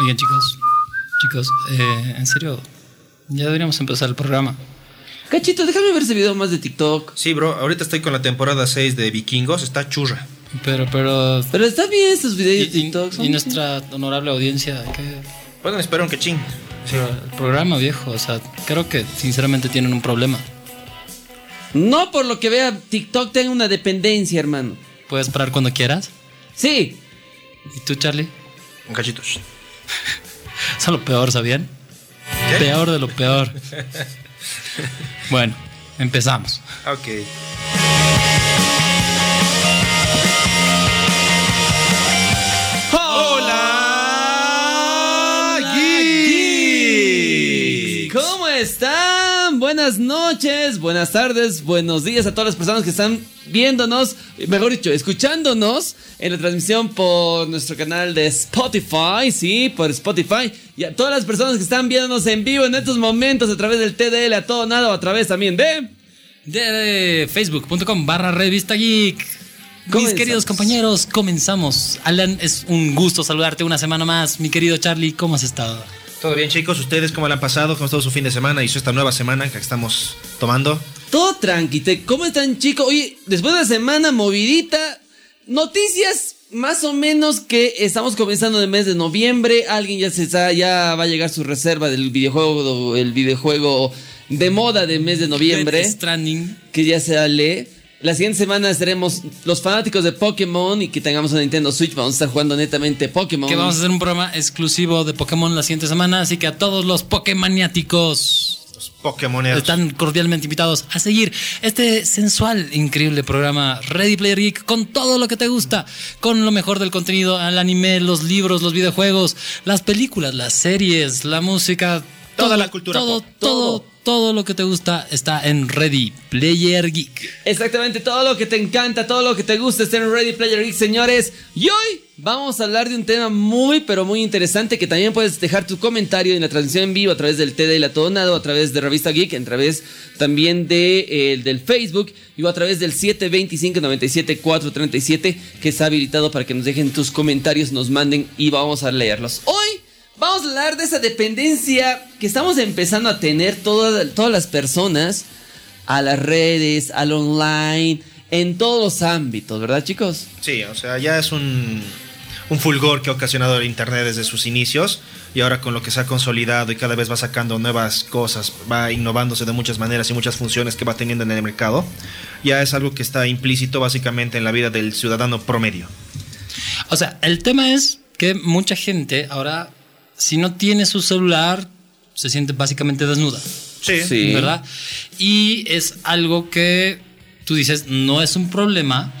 Oigan, chicos, chicos, eh, en serio, ya deberíamos empezar el programa. Cachito, déjame ver ese video más de TikTok. Sí, bro, ahorita estoy con la temporada 6 de Vikingos, está churra. Pero, pero. Pero está bien estos videos de TikTok. y- nuestra honorable audiencia, ¿qué? Pueden esperar un que ching. Sí. El programa viejo, o sea, creo que sinceramente tienen un problema. No por lo que vea, TikTok tenga una dependencia, hermano. Puedes parar cuando quieras. Sí. ¿Y tú, Charlie? Un cachito. Eso es lo peor, ¿sabían? Peor de lo peor. bueno, empezamos. Ok. ¡Hola! Geeks. ¿Cómo están? Buenas noches, buenas tardes, buenos días a todas las personas que están viéndonos, mejor dicho, escuchándonos en la transmisión por nuestro canal de Spotify, sí, por Spotify, y a todas las personas que están viéndonos en vivo en estos momentos a través del TDL a todo nada o a través también de... De facebook.com barra revista geek. Mis queridos compañeros, comenzamos. Alan, es un gusto saludarte una semana más. Mi querido Charlie, ¿cómo has estado? ¿Todo bien, chicos? ¿Ustedes cómo le han pasado? ¿Cómo ha estado su fin de semana y esta nueva semana que estamos tomando? Todo tranqui, te- ¿cómo están chicos? Oye, después de la semana movidita, noticias más o menos que estamos comenzando el mes de noviembre, alguien ya se está, ya va a llegar su reserva del videojuego, el videojuego de moda del mes de noviembre, Death Stranding. que ya se lee. La siguiente semana estaremos los fanáticos de Pokémon y que tengamos una Nintendo Switch, vamos a estar jugando netamente Pokémon. Que vamos a hacer un programa exclusivo de Pokémon la siguiente semana. Así que a todos los Pokémaniáticos Los Pokémoneros. están cordialmente invitados a seguir este sensual, increíble programa Ready Player Geek con todo lo que te gusta, con lo mejor del contenido, el anime, los libros, los videojuegos, las películas, las series, la música, Toda la cultura todo, pop. todo, todo lo que te gusta está en Ready Player Geek. Exactamente, todo lo que te encanta, todo lo que te gusta está en Ready Player Geek, señores. Y hoy vamos a hablar de un tema muy, pero muy interesante que también puedes dejar tu comentario en la transmisión en vivo a través del TD y la Todo Nada, o a través de Revista Geek, a través también de, eh, el del Facebook y a través del 725-97-437 que está habilitado para que nos dejen tus comentarios, nos manden y vamos a leerlos. Hoy Vamos a hablar de esa dependencia que estamos empezando a tener todas, todas las personas a las redes, al online, en todos los ámbitos, ¿verdad chicos? Sí, o sea, ya es un, un fulgor que ha ocasionado el Internet desde sus inicios y ahora con lo que se ha consolidado y cada vez va sacando nuevas cosas, va innovándose de muchas maneras y muchas funciones que va teniendo en el mercado, ya es algo que está implícito básicamente en la vida del ciudadano promedio. O sea, el tema es que mucha gente ahora, si no tiene su celular, se siente básicamente desnuda. Sí. Sí. ¿Verdad? Y es algo que tú dices, no es un problema,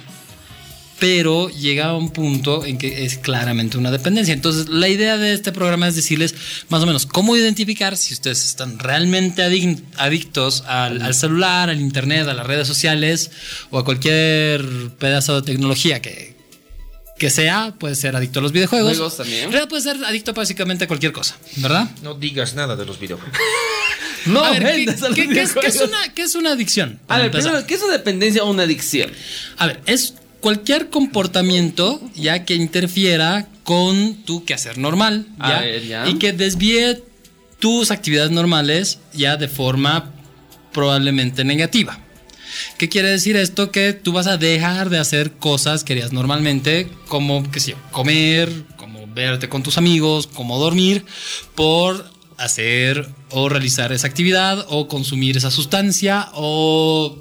pero llega a un punto en que es claramente una dependencia. Entonces, la idea de este programa es decirles más o menos cómo identificar si ustedes están realmente adic- adictos al, al celular, al internet, a las redes sociales o a cualquier pedazo de tecnología que, que sea. Puede ser adicto a los videojuegos. Juegos también. Realidad puede ser adicto básicamente a cualquier cosa, ¿verdad? No digas nada de los videojuegos. No, a ver, ¿qué, a qué- qué es, qué es videojuegos. una, qué es una adicción? A ver, primero, ¿qué es una dependencia o una adicción? A ver, es cualquier comportamiento ya que interfiera con tu quehacer normal A ¿ya? ver, ya. y que desvíe tus actividades normales ya de forma probablemente negativa. ¿Qué quiere decir esto? Que tú vas a dejar de hacer cosas que harías normalmente, como, qué sé yo, comer, como verte con tus amigos, como dormir, por hacer o realizar esa actividad o consumir esa sustancia o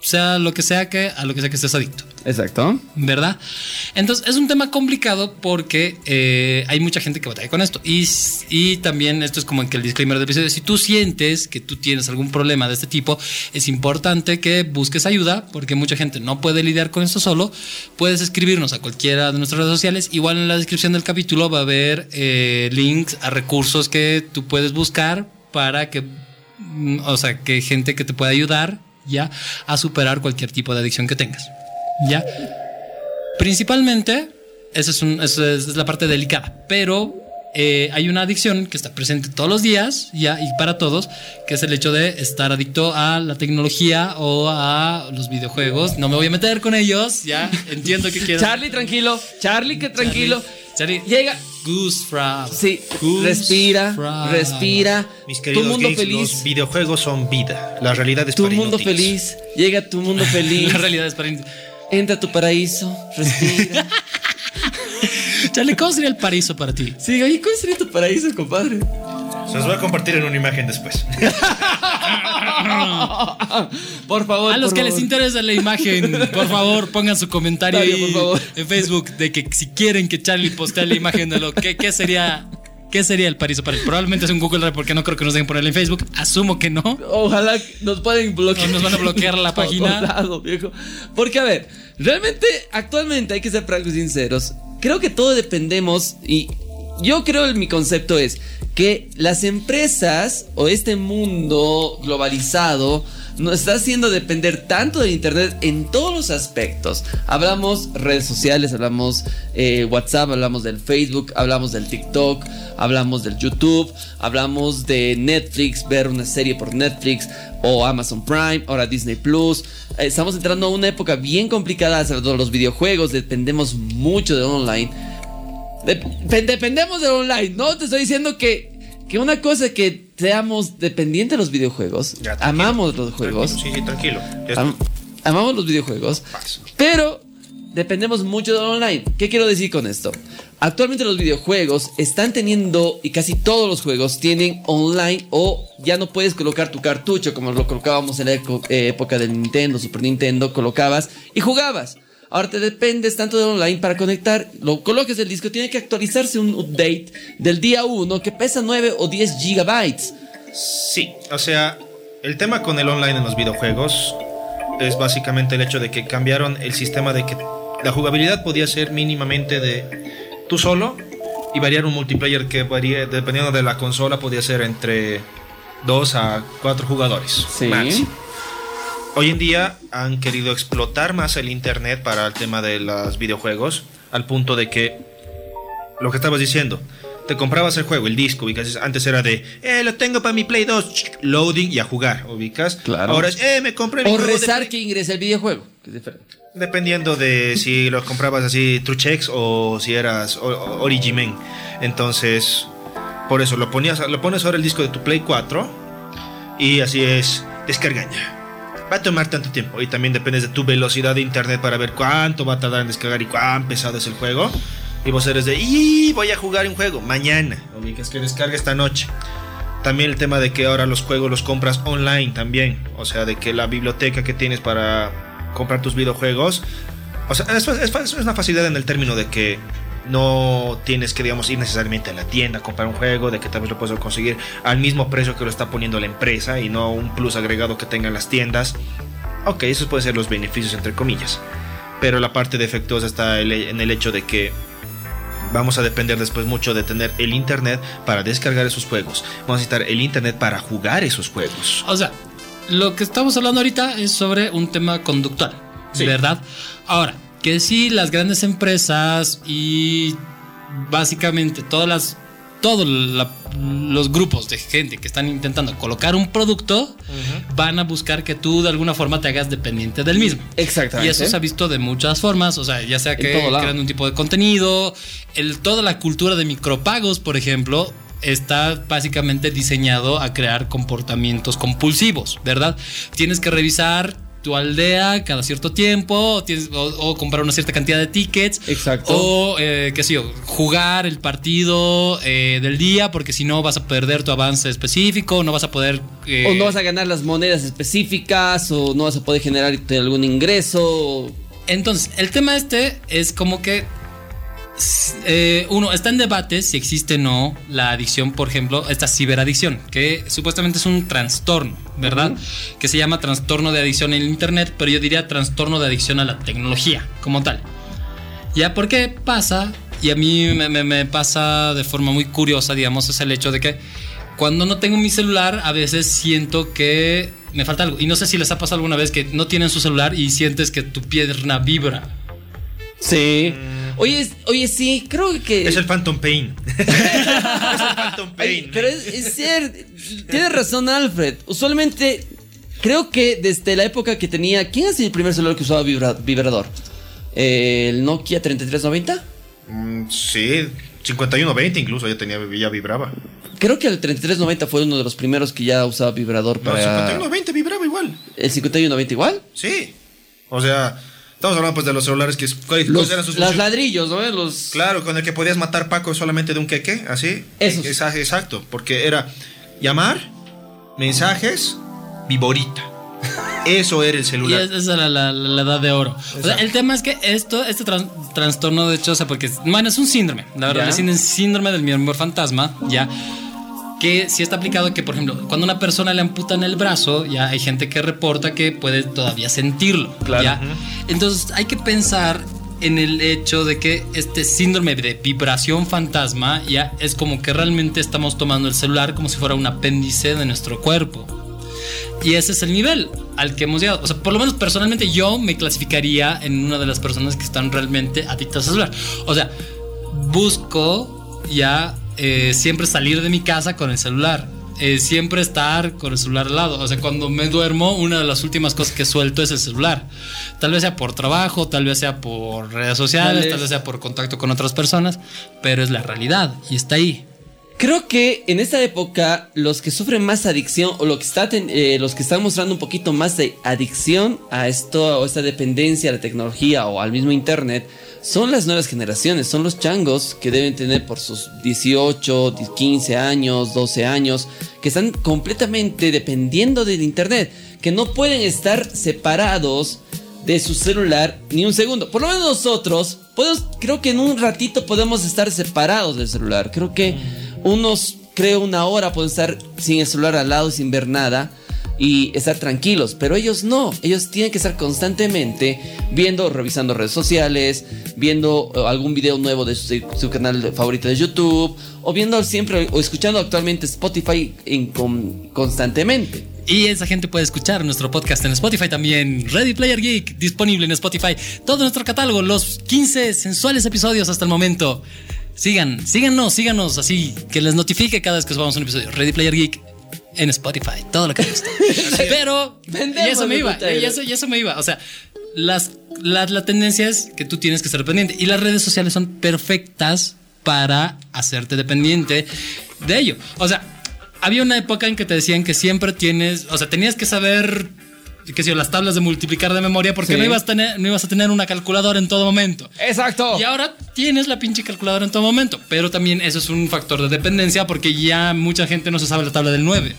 sea lo que sea que a lo que sea que estés adicto. Exacto. ¿verdad? Entonces es un tema complicado porque eh, hay mucha gente que batalla con esto. Y, y también esto es como que el disclaimer del episodio. Si tú sientes que tú tienes algún problema de este tipo, es importante que busques ayuda porque mucha gente no puede lidiar con esto solo. Puedes escribirnos a cualquiera de nuestras redes sociales. Igual en la descripción del capítulo va a haber eh, links a recursos que tú puedes buscar para que, mm, o sea, que gente que te pueda ayudar ya a superar cualquier tipo de adicción que tengas. ¿Ya? Principalmente, esa es, un- esa es la parte delicada, pero eh, hay una adicción que está presente todos los días, ya, y para todos, que es el hecho de estar adicto a la tecnología o a los videojuegos. No me voy a meter con ellos, ya, entiendo que quieres. Charlie, tranquilo. Charlie, que tranquilo. Charlie, Llega, Goose Frap. Sí, Goose respira, respira. Mis tu queridos mundo geeks, feliz. los videojuegos son vida. La realidad es Tu para mundo inútiles. feliz. Llega tu mundo feliz. La realidad es para. Entra a tu paraíso. Respira. Charlie, ¿cómo sería el paraíso para ti? sí, oye, ¿cuál sería tu paraíso, compadre? Se los voy a compartir en una imagen después. por favor. A los que favor. les interesa la imagen, por favor, pongan su comentario Dario, ahí por favor. en Facebook de que si quieren que Charlie postee la imagen de lo que sería qué sería el paraíso para él. Probablemente es un Google Drive porque no creo que nos dejen ponerla en Facebook. Asumo que no. Ojalá nos pueden bloquear. O nos van a bloquear la página. viejo. Porque, a ver, realmente, actualmente hay que ser francos y sinceros. Creo que todo dependemos y yo creo que mi concepto es que las empresas o este mundo globalizado nos está haciendo depender tanto del internet en todos los aspectos. Hablamos redes sociales, hablamos eh, WhatsApp, hablamos del Facebook, hablamos del TikTok, hablamos del YouTube, hablamos de Netflix, ver una serie por Netflix o Amazon Prime, ahora Disney Plus. Eh, Estamos entrando a una época bien complicada todo los videojuegos, dependemos mucho de online. Dep- dependemos del online, no te estoy diciendo que, que una cosa es que seamos dependientes de los videojuegos, Ya, tranquilo. amamos los juegos, Sí, sí, tranquilo. Am- amamos los videojuegos, pero dependemos mucho del online. ¿Qué quiero decir con esto? Actualmente los videojuegos están teniendo, y casi todos los juegos tienen online o ya no puedes colocar tu cartucho como lo colocábamos en la eh, época del Nintendo, Super Nintendo, colocabas y jugabas. Ahora te dependes tanto de online para conectar, lo coloques el disco, tiene que actualizarse un update del día 1 que pesa 9 o 10 gigabytes. Sí, o sea, el tema con el online en los videojuegos es básicamente el hecho de que cambiaron el sistema de que la jugabilidad podía ser mínimamente de tú solo y variar un multiplayer que varía, dependiendo de la consola, podía ser entre 2 a 4 jugadores. Sí. máximo. Hoy en día han querido explotar más el internet para el tema de los videojuegos, al punto de que lo que estabas diciendo, te comprabas el juego, el disco, ubicas, antes era de, eh, lo tengo para mi Play 2, loading y a jugar, ubicas. Claro. Ahora es, eh, me compré mi O juego rezar Play". que ingrese el videojuego. que es diferente. Dependiendo de si lo comprabas así Truchex o si eras Origimen. Entonces, por eso lo ponías, lo pones ahora el disco de tu Play 4 y así es, descargaña. Va a tomar tanto tiempo y también dependes de tu velocidad de internet para ver cuánto va a tardar en descargar y cuán pesado es el juego. Y vos eres de, y voy a jugar un juego mañana. Ubicas que descarga esta noche. También el tema de que ahora los juegos los compras online también. O sea, de que la biblioteca que tienes para comprar tus videojuegos. O sea, es, es- es una facilidad en el término de que no tienes que, digamos, ir necesariamente a la tienda a comprar un juego, de que tal vez lo puedes conseguir al mismo precio que lo está poniendo la empresa y no un plus agregado que tengan las tiendas. Ok, esos pueden ser los beneficios, entre comillas. Pero la parte defectuosa está en el hecho de que vamos a depender después mucho de tener el internet para descargar esos juegos. Vamos a necesitar el internet para jugar esos juegos. O sea, lo que estamos hablando ahorita es sobre un tema conductual, Sí. ¿verdad? Ahora, que sí, las grandes empresas y básicamente todas las todos los grupos de gente que están intentando colocar un producto van a buscar que tú de alguna forma te hagas dependiente del mismo. Exactamente. Y eso se ha visto de muchas formas, o sea, ya sea que crean un tipo de contenido, el, toda la cultura de micropagos, por ejemplo, está básicamente diseñado a crear comportamientos compulsivos, ¿verdad? Tienes que revisar tu aldea cada cierto tiempo, tienes, o, o comprar una cierta cantidad de tickets, Exacto. o eh, qué sé yo, jugar el partido eh, del día, porque si no vas a perder tu avance específico, no vas a poder... eh, O no vas a ganar las monedas específicas, o no vas a poder generar algún ingreso. Entonces, el tema este es como que eh, uno está en debate si existe o no la adicción, por ejemplo, esta ciberadicción, que supuestamente es un trastorno, ¿verdad? Que se llama trastorno de adicción en internet, pero yo diría trastorno de adicción a la tecnología como tal. Ya, ¿por qué pasa? Y a mí me, me- me pasa de forma muy curiosa, digamos, es el hecho de que cuando no tengo mi celular, a veces siento que me falta algo. Y no sé si les ha pasado alguna vez que no tienen su celular y sientes que tu pierna vibra. Sí. Oye, es- oye, sí, creo que. Es el Phantom Pain. es el Phantom Oye, Pain. pero es, es cierto. Tienes razón, Alfred. Usualmente, creo que desde la época que tenía. ¿Quién es el primer celular que usaba vibra- vibrador? ¿El Nokia 3390? Mm, sí, 5120 incluso ya tenía ya vibraba. Creo que el 3390 fue uno de los primeros que ya usaba vibrador No, para. 5120 vibraba igual. ¿El 5190 igual? Sí. O sea, estamos hablando pues de los celulares que ¿cuáles Los, eran sus funciones? ladrillos, ¿no? Los... Claro, con el que podías matar Paco solamente de un queque, así. Esa- Exacto, porque era llamar, mensajes, viborita. Eso era el celular. es- esa era la, la- la edad de oro. O sea, Exacto. el tema es que esto, este tran- trastorno de hecho, o sea, porque, bueno, es un síndrome. La verdad, es un síndrome del miembro fantasma, ya. Que si está aplicado que, por ejemplo, cuando una persona le amputan el brazo, ya hay gente que reporta que puede todavía sentirlo. Claro. ¿ya? Entonces hay que pensar en el hecho de que este síndrome de vibración fantasma ya es como que realmente estamos tomando el celular como si fuera un apéndice de nuestro cuerpo. Y ese es el nivel al que hemos llegado. O sea, por lo menos personalmente yo me clasificaría en una de las personas que están realmente adictas al celular. O sea, busco ya eh, siempre salir de mi casa con el celular. Eh, siempre estar con el celular al lado. O sea, cuando me duermo, una de las últimas cosas que suelto es el celular. Tal vez sea por trabajo, tal vez sea por redes sociales, Tal vez. sea por contacto con otras personas, pero es la realidad y está ahí. Creo que en esta época los que sufren más adicción o lo que está ten- eh, los que están mostrando un poquito más de adicción a esto o esta dependencia a la tecnología o al mismo internet son las nuevas generaciones, son los changos que deben tener por sus 18, 15 años, 12 años, que están completamente dependiendo del internet, que no pueden estar separados de su celular ni un segundo. Por lo menos nosotros, podemos, creo que en un ratito podemos estar separados del celular. Creo que unos, creo una hora pueden estar sin el celular al lado, sin ver nada y estar tranquilos. Pero ellos no, ellos tienen que estar constantemente viendo, revisando redes sociales, viendo eh, algún video nuevo de su, canal favorito de YouTube o viendo siempre o escuchando actualmente Spotify en con- constantemente. Y esa gente puede escuchar nuestro podcast en Spotify también. Ready Player Geek, disponible en Spotify. Todo nuestro catálogo, los 15 sensuales episodios hasta el momento. Sigan, síganos, síganos así, que les notifique cada vez que subamos un episodio. Ready Player Geek en Spotify, todo lo que gusta. Pero, y eso me iba, y eso, y eso me iba. O sea, las, la, la tendencia es que tú tienes que ser dependiente. Y las redes sociales son perfectas para hacerte dependiente de ello. O sea, había una época en que te decían que siempre tienes, o sea, tenías que saber qué sé yo, las tablas de multiplicar de memoria porque Sí. no, ibas a tener, no ibas a tener una calculadora en todo momento. Exacto. Y ahora tienes la pinche calculadora en todo momento. Pero también eso es un factor de dependencia porque ya mucha gente no se sabe la tabla del 9.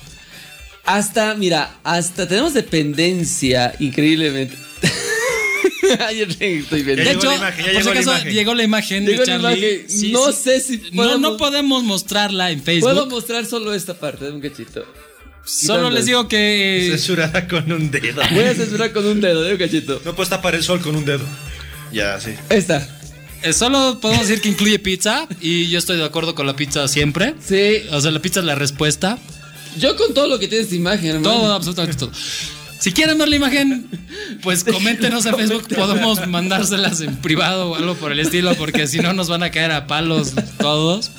Hasta, mira, hasta tenemos dependencia increíblemente. Ayer estoy De llegó hecho, la imagen, por si llegó la imagen. llegó la imagen Llegó de la Charlie. imagen. No sé si No, no podemos mostrarla en Facebook. Puedo mostrar solo esta parte de un cachito. Solo les digo que. Censurada con un dedo. Voy a censurar con un dedo de un cachito. No puedes tapar el sol con un dedo. Ya, sí. Esta. eh, solo podemos decir que incluye pizza. Y yo estoy de acuerdo con la pizza siempre. Sí. O sea, la pizza es la respuesta. Yo con todo lo que tiene esta imagen, hermano. Todo, absolutamente todo. Si quieren ver la imagen, pues coméntenos en Facebook. Podemos mandárselas en privado o algo por el estilo, porque si no nos van a caer a palos todos.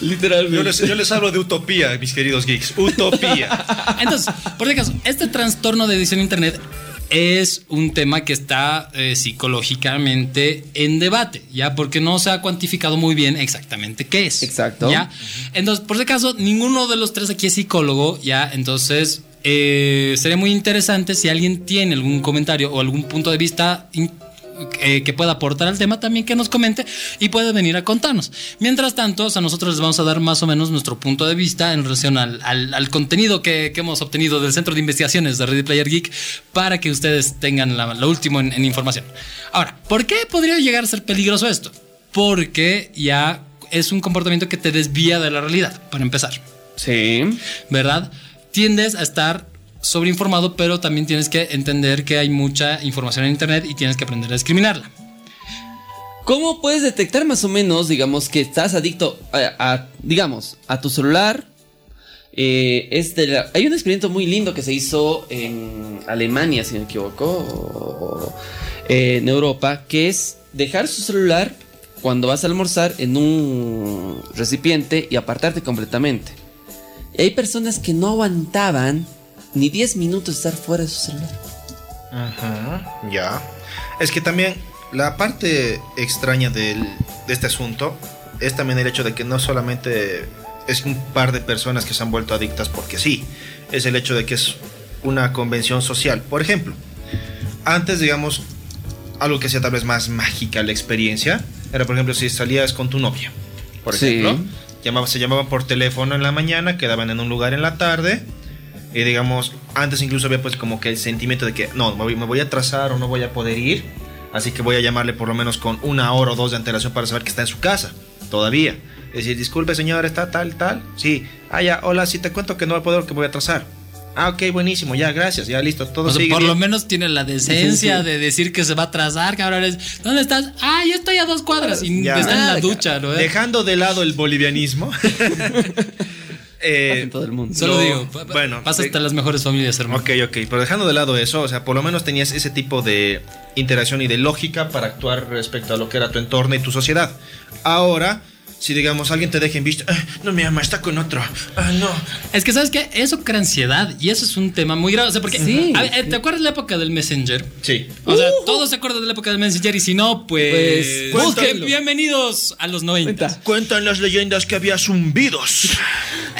Literalmente. Yo les, yo les hablo de utopía, mis queridos geeks. Utopía. Entonces, por si acaso, este trastorno de edición en Internet es un tema que está eh, psicológicamente en debate, ¿ya? Porque no se ha cuantificado muy bien exactamente qué es. Exacto. ¿Ya? Entonces, por si acaso, ninguno de los tres aquí es psicólogo, ¿ya? Entonces, eh, sería muy interesante si alguien tiene algún comentario o algún punto de vista eh, que pueda aportar al tema también que nos comente y puede venir a contarnos. Mientras tanto, o sea, nosotros les vamos a dar más o menos nuestro punto de vista en relación al, al- al contenido que, que hemos obtenido del Centro de Investigaciones de Ready Player Geek para que ustedes tengan lo último en, en información. Ahora, ¿por qué podría llegar a ser peligroso esto? Porque ya es un comportamiento que te desvía de la realidad, para empezar. Sí. ¿verdad? Tiendes a estar sobreinformado, pero también tienes que entender que hay mucha información en Internet y tienes que aprender a discriminarla. ¿Cómo puedes detectar más o menos, digamos, que estás adicto a, digamos, a tu celular? Eh, hay un experimento muy lindo que se hizo en Alemania, si no me equivoco, o- eh, en Europa, que es dejar su celular cuando vas a almorzar en un recipiente y apartarte completamente. Y hay personas que no aguantaban ni 10 minutos estar fuera de su celular. Ajá, ya. Es que también la parte extraña del- de este asunto es también el hecho de que no solamente es un par de personas que se han vuelto adictas porque sí, es el hecho de que es una convención social. Por ejemplo, antes, digamos, algo que sea tal vez más mágica la experiencia, era por ejemplo si salías con tu novia, por Sí. ejemplo, se llamaban por teléfono en la mañana, quedaban en un lugar en la tarde, y digamos, antes incluso había pues como que el sentimiento de que no, me voy, a atrasar o no voy a poder ir, así que voy a llamarle por lo menos con una hora o dos de antelación para saber que está en su casa, todavía. Es decir, disculpe señor, está tal, tal, sí, ah ya, hola, sí te cuento que no voy a poder, que voy a atrasar. Ah, ok, buenísimo, ya, gracias, ya listo, todo O sea, sigue por lo menos tiene la decencia Sí, sí. de decir que se va a atrasar, cabrones. ¿Dónde estás? Ah, yo estoy a dos cuadras y Ya. está en la ducha, ¿no? Dejando de lado el bolivianismo. eh, en todo el mundo. Solo No, digo, bueno, pasa de- hasta las mejores familias, hermano. Ok, ok, pero dejando de lado eso, o sea, por lo menos tenías ese tipo de interacción y de lógica para actuar respecto a lo que era tu entorno y tu sociedad. Ahora, si digamos alguien te deja en vista, "Ah, no me ama, está con otro, ah, no. Es que, ¿sabes qué? Eso crea ansiedad y eso es un tema muy grave. O sea, porque, Sí. a ver, ¿te acuerdas la época del Messenger? Sí. O sea, todos se acuerdan de la época del Messenger y si no, pues. Pues, bienvenidos a los 90. Cuenta. Cuentan las leyendas que había zumbidos.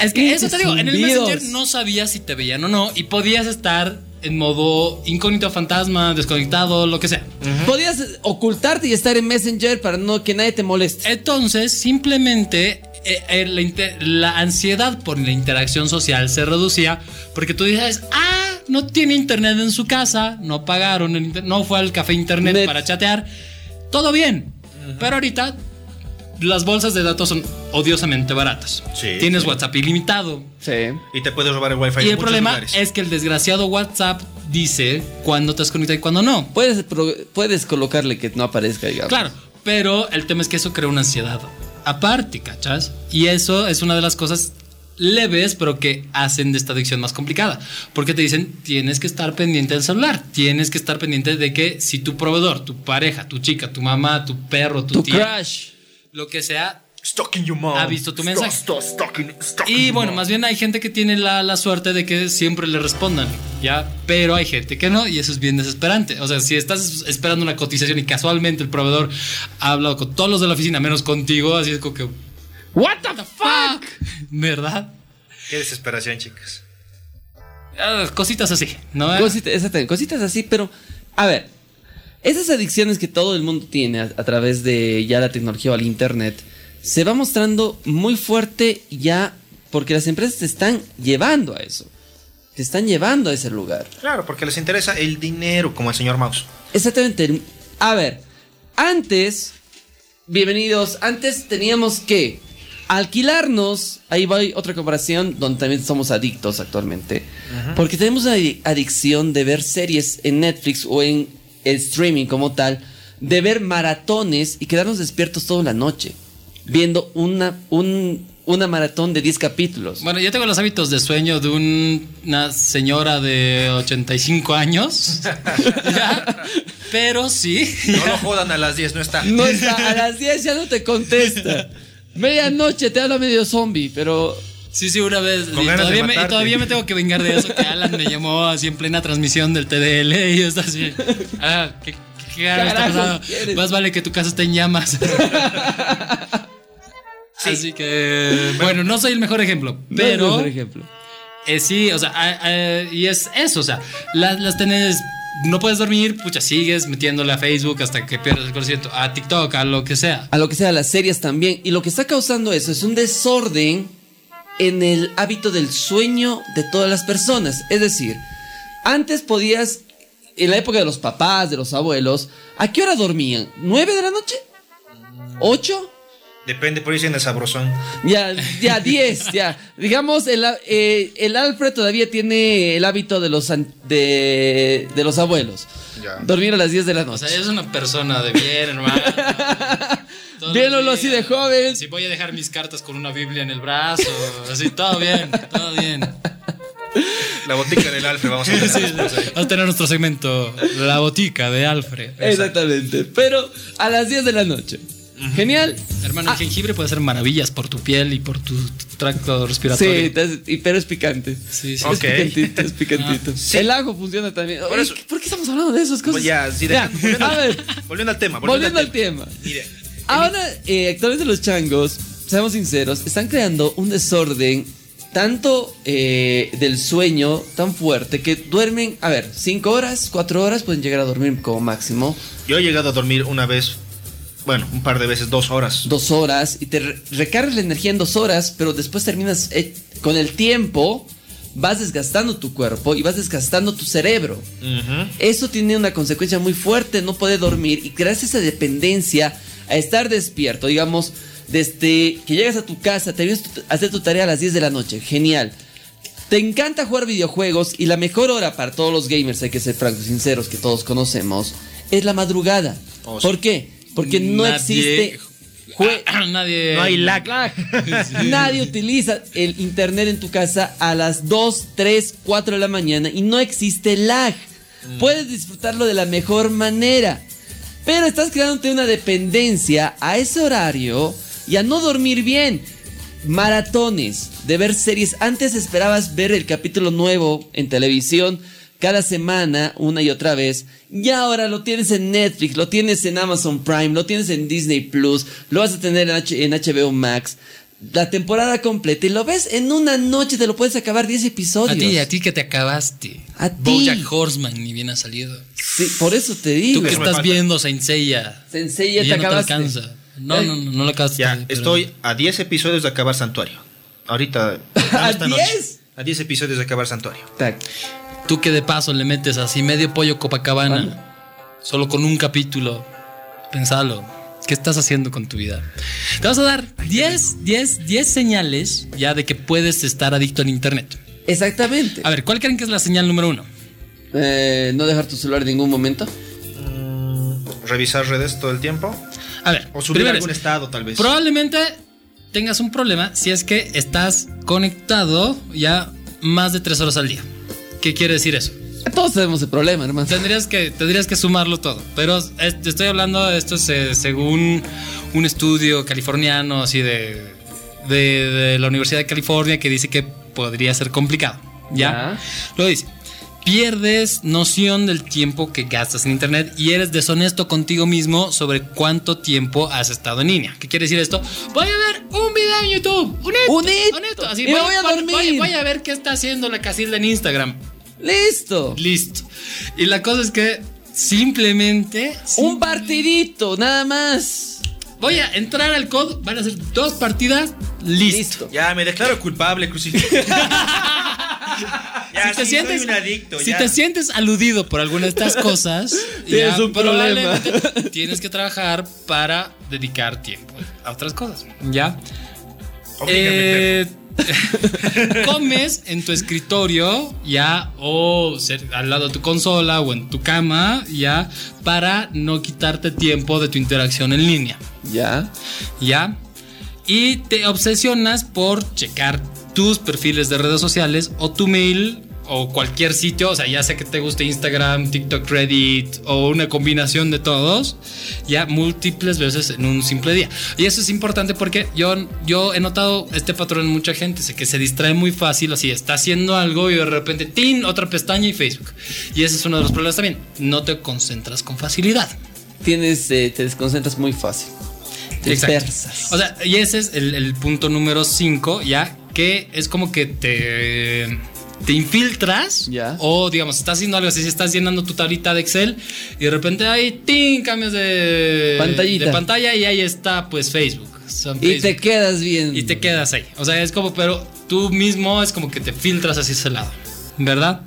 Es que eso te digo, en el. Messenger no sabías si te veían o no y podías estar en modo incógnito fantasma, desconectado, lo que sea. Podías ocultarte y estar en Messenger para no que nadie te moleste. Entonces, simplemente eh, eh, la, ansiedad por la interacción social se reducía porque tú dices, ah, no tiene internet en su casa, no pagaron, no fue al café internet Net. para chatear, todo bien. Pero ahorita las bolsas de datos son odiosamente baratas. Sí, Tienes sí. WhatsApp ilimitado. Sí. Y te puedes robar el wifi Y en el problema lugares. es que el desgraciado WhatsApp dice cuándo te has conectado y cuándo no. Puedes, puedes colocarle que no aparezca, digamos. Claro, pero el tema es que eso crea una ansiedad aparte, ¿cachas? Y eso es una de las cosas leves, pero que hacen de esta adicción más complicada. Porque te dicen, tienes que estar pendiente del celular, tienes que estar pendiente de que si tu proveedor, tu pareja, tu chica, tu mamá, tu perro, tu, Tu tía, crush. Lo que sea, Stalking you, mom. ha visto tu mensaje. Stop, stop, stalking- stalking Y bueno, mom. más bien hay gente que tiene la, la suerte de que siempre le respondan, ¿ya? Pero hay gente que no y eso es bien desesperante. O sea, si estás esperando una cotización y casualmente el proveedor ha hablado con todos los de la oficina, menos contigo, así es como que... What the fuck? ¿Verdad? Qué desesperación, chicos. Ah, cositas así, ¿no? Exactamente, cositas así, pero a ver, esas adicciones que todo el mundo tiene a, a través de ya la tecnología o el internet se va mostrando muy fuerte ya porque las empresas te están llevando a eso. Te están llevando a ese lugar. Claro, porque les interesa el dinero, como el señor Mouse. Exactamente. A ver, antes, bienvenidos, antes teníamos que alquilarnos, ahí va otra comparación donde también somos adictos actualmente, porque tenemos una adi- adicción de ver series en Netflix o en el streaming como tal, de ver maratones y quedarnos despiertos toda la noche, viendo una, un- una maratón de 10 capítulos. Bueno, yo tengo los hábitos de sueño de un- una señora de 85 años. ¿ya? Pero sí. No lo jodan a las 10, no está. No está, a las 10 ya no te contesta. Medianoche te habla medio zombie, pero Sí, sí, una vez. Y, todavía me, y todavía me tengo que vengar de eso. Que Alan me llamó así en plena transmisión del TDL y yo estaba así. Ah, ¿qué, qué, está pasando? ¿quieres? Más vale que tu casa esté en llamas. Así que, bueno, no soy el mejor ejemplo, pero por ejemplo. eh, sí, o sea, y es eso, o sea, las, las tenés, no puedes dormir, pucha, sigues metiéndole a Facebook hasta que pierdes el conocimiento, a TikTok, a lo que sea. A lo que sea, las series también. Y lo que está causando eso es un desorden en el hábito del sueño de todas las personas. Es decir, antes podías, en la época de los papás, de los abuelos, ¿a qué hora dormían? ¿Nueve de la noche? ¿Ocho? Depende, por ahí en el sabrosón. Ya, ya, 10, ya. Digamos, el, a- eh, el Alfred todavía tiene el hábito de los, an- de, de los abuelos. Ya. Dormir a las 10 de la O noche. sea, es una persona de bien, hermano. Todos los Viéndolo así de joven. Si voy a dejar mis cartas con una Biblia en el brazo, así, todo bien, todo bien. La botica del Alfred, vamos a ver. Sí, vamos a tener nuestro segmento, La Botica de Alfred. Exactamente. Pero a las 10 de la noche. Genial. Hermano, el jengibre puede hacer maravillas por tu piel y por tu tracto respiratorio. Sí, y- pero es picante. Sí, sí. Es Ok. picantito, es picantito. Ah, sí. El ajo funciona también. Por Oye, eso- ¿Por qué estamos hablando de esas cosas? Pues ya, sí, Ya, volviendo, a ver, volviendo al tema. volviendo al tema. Mire, Ahora, eh, actualmente los changos, seamos sinceros, están creando un desorden tanto eh, del sueño tan fuerte que duermen, a ver, 5 horas, 4 horas pueden llegar a dormir como máximo. Yo he llegado a dormir una vez, bueno, un par de veces, dos horas. Dos horas y te re- recargas la energía en dos horas, pero después terminas eh, con el tiempo, vas desgastando tu cuerpo y vas desgastando tu cerebro. Eso tiene una consecuencia muy fuerte, no poder dormir y creas esa dependencia a estar despierto, digamos, desde que llegas a tu casa, te vienes a hacer tu tarea a las 10 de la noche, genial. Te encanta jugar videojuegos y la mejor hora para todos los gamers, hay que ser francos, sinceros, que todos conocemos, es la madrugada. Oh. ¿Por qué? Porque no existe... jue- Nadie. No hay lag. Nadie utiliza el internet en tu casa a las 2, 3, 4 de la mañana y no existe lag. Puedes disfrutarlo de la mejor manera. Pero estás creándote una dependencia a ese horario y a no dormir bien. Maratones de ver series. Antes esperabas ver el capítulo nuevo en televisión cada semana, una y otra vez. Y ahora lo tienes en Netflix, lo tienes en Amazon Prime, lo tienes en Disney Plus, lo vas a tener en, en HBO Max. La temporada completa y lo ves en una noche, te lo puedes acabar 10 episodios. A ti, a ti que te acabaste. A ti. Bojack Horseman ni bien ha salido. Sí, por eso te digo. Tú que estás falta. viendo Saint Seiya. Sensei, ya y te ya no te acabaste. alcanza. No, no, no, no lo acabaste. Ya, pero- estoy a 10 episodios de acabar Santuario. Ahorita. ¿A esta noche. 10? A 10 episodios de acabar Santuario. Tac. Tú que de paso le metes así medio pollo Copacabana. Vale. Solo con un capítulo. Pensalo. ¿Qué estás haciendo con tu vida? Te vas a dar 10, 10, 10 señales ya de que puedes estar adicto en internet. Exactamente. A ver, ¿cuál creen que es la señal número uno? Eh, no dejar tu celular en ningún momento. Revisar redes todo el tiempo. A ver, O subir primero algún es- estado, tal vez. Probablemente tengas un problema si es que estás conectado ya más de tres horas al día. ¿Qué quiere decir eso? Todos tenemos el problema, hermano. Tendrías que, tendrías que sumarlo todo. Pero es- te estoy hablando de esto se- según un estudio californiano, así de, de, de la Universidad de California, que dice que podría ser complicado. ¿Ya? Lo dice. Pierdes noción del tiempo que gastas en internet y eres deshonesto contigo mismo sobre cuánto tiempo has estado en línea. ¿Qué quiere decir esto? Voy a ver un video en YouTube. Un hito, Un hito. un hito. Así, Y me voy a voy- dormir. Voy, voy a ver qué está haciendo la Casilda en Instagram. Listo. Listo. Y la cosa es que simplemente. Un partidito, nada más. Voy a entrar al COD, van a ser dos partidas, listo. Listo. Ya, me declaro culpable, crucifijo. ya, si te sí, sientes, soy un adicto. si ya. te sientes aludido por alguna de estas cosas, Tienes ya un problema. probablemente tienes que trabajar para dedicar tiempo a otras cosas. ¿Ya? Eh, comes en tu escritorio ya o al lado de tu consola o en tu cama ya para no quitarte tiempo de tu interacción en línea. Ya. ¿ya? Y te obsesionas por checar tus perfiles de redes sociales o tu mail o cualquier sitio, o sea, ya sea que te guste Instagram, TikTok, Reddit o una combinación de todos, ya múltiples veces en un simple día. Y eso es importante porque yo, yo he notado este patrón en mucha gente, sé que se distrae muy fácil, así está haciendo algo y de repente, ¡tin! otra pestaña y Facebook. Y ese es uno de los problemas también, no te concentras con facilidad. Tienes, eh, te desconcentras muy fácil. Te dispersas. O sea, y ese es el, el punto número 5, ya, que es como que te, te infiltras. Ya. O, digamos, estás haciendo algo así, estás llenando tu tablita de Excel y de repente ahí, ¡ting! cambias de, Pantallita. de pantalla y ahí está, pues, Facebook. Y te quedas bien. Y te quedas ahí. O sea, es como, pero tú mismo es como que te filtras hacia ese lado. ¿Verdad?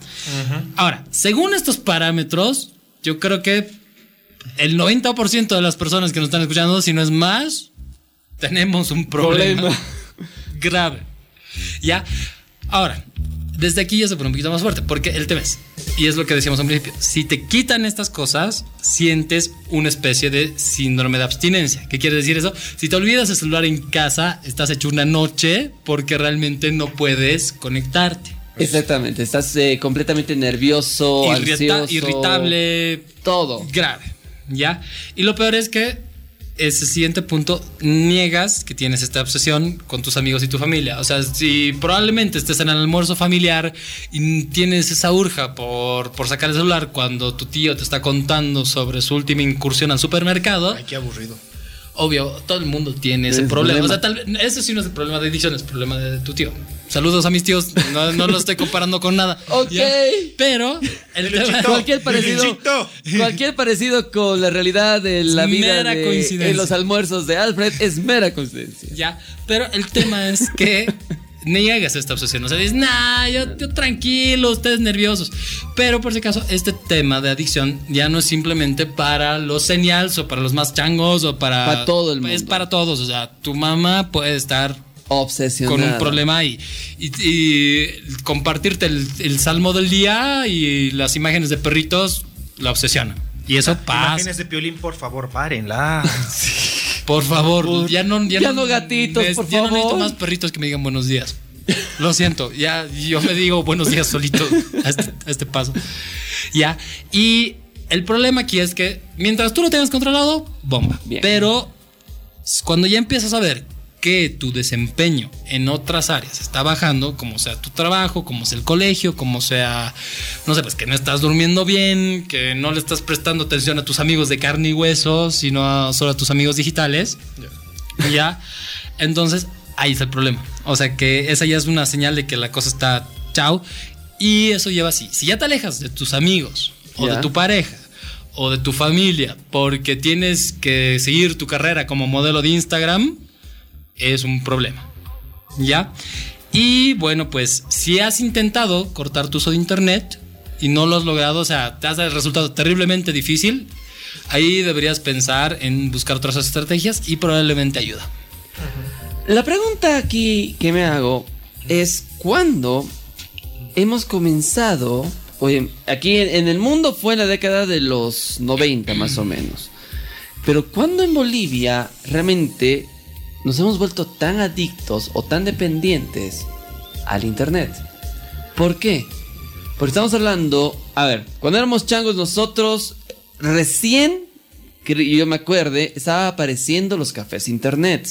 Ahora, según estos parámetros, yo creo que el 90% de las personas que nos están escuchando, si no es más, tenemos un problema, Problema. grave. ¿Ya? Ahora, desde aquí ya se pone un poquito más fuerte, porque el tema es, y es lo que decíamos al principio, si te quitan estas cosas, sientes una especie de síndrome de abstinencia. ¿Qué quiere decir eso? Si te olvidas el celular en casa, estás hecho una noche porque realmente no puedes conectarte. Exactamente. Estás eh, completamente nervioso, Irrita- ansioso. irritable, Todo. grave, ¿ya? Y lo peor es que ese siguiente punto niegas que tienes esta obsesión con tus amigos y tu familia. O sea, si probablemente estés en el almuerzo familiar y tienes esa urja por, por sacar el celular cuando tu tío te está contando sobre su última incursión al supermercado, Ay, qué aburrido. obvio, todo el mundo tiene ese Es problema. problema. O sea, tal vez, ese sí no es el problema de adicción, es el problema de tu tío. Saludos a mis tíos, no, no lo estoy comparando con nada. Ok. ¿ya? Pero el tema, Luchito. Cualquier parecido, Luchito. cualquier parecido con la realidad de la Es vida mera de, coincidencia. en los almuerzos de Alfred es mera coincidencia. ya, pero el tema es que niegas esta obsesión. O sea, dices, nah, yo, yo tranquilo, ustedes nerviosos. Pero por si acaso, este tema de adicción ya no es simplemente para los senials o para los más changos o para. Para todo el Es mundo. para todos. O sea, tu mamá puede estar Obsesionada. con un problema y, y- y compartirte el, el salmo del día y las imágenes de perritos la obsesiona. Y eso pasa. Imágenes de Piolín, por favor, párenla. Por favor, Por- ya no, ya no gatitos, es- por ya no necesito más perritos que me digan buenos días. Lo siento, ya yo me digo buenos días solito a este, a este paso. Ya, y el problema aquí es que mientras tú lo tengas controlado, bomba. Bien. Pero cuando ya empiezas a ver que tu desempeño en otras áreas está bajando, como sea tu trabajo, como sea el colegio, como sea, no sé, pues que no estás durmiendo bien, que no le estás prestando atención a tus amigos de carne y hueso, sino a- solo a tus amigos digitales, ya, entonces ahí está el problema. O sea que esa ya es una señal de que la cosa está chao. Y eso lleva así. Si ya te alejas de tus amigos o de tu pareja o de tu familia porque tienes que seguir tu carrera como modelo de Instagram, es un problema. ¿Ya? Y bueno, pues si has intentado cortar tu uso de internet y no lo has logrado, o sea, te has resultado terriblemente difícil, ahí deberías pensar en buscar otras estrategias y probablemente ayuda. La pregunta aquí que me hago es cuándo hemos comenzado, oye, aquí en, el mundo fue la década de los 90 más o menos, pero cuándo en Bolivia realmente nos hemos vuelto tan adictos o tan dependientes al internet. ¿Por qué? Porque estamos hablando, a ver, cuando éramos changos nosotros recién que yo me acuerde, estaba apareciendo los cafés internet,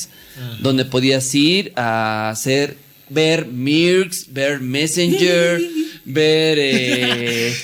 donde podías ir a hacer, ver Mirks, ver Messenger, ver... eh,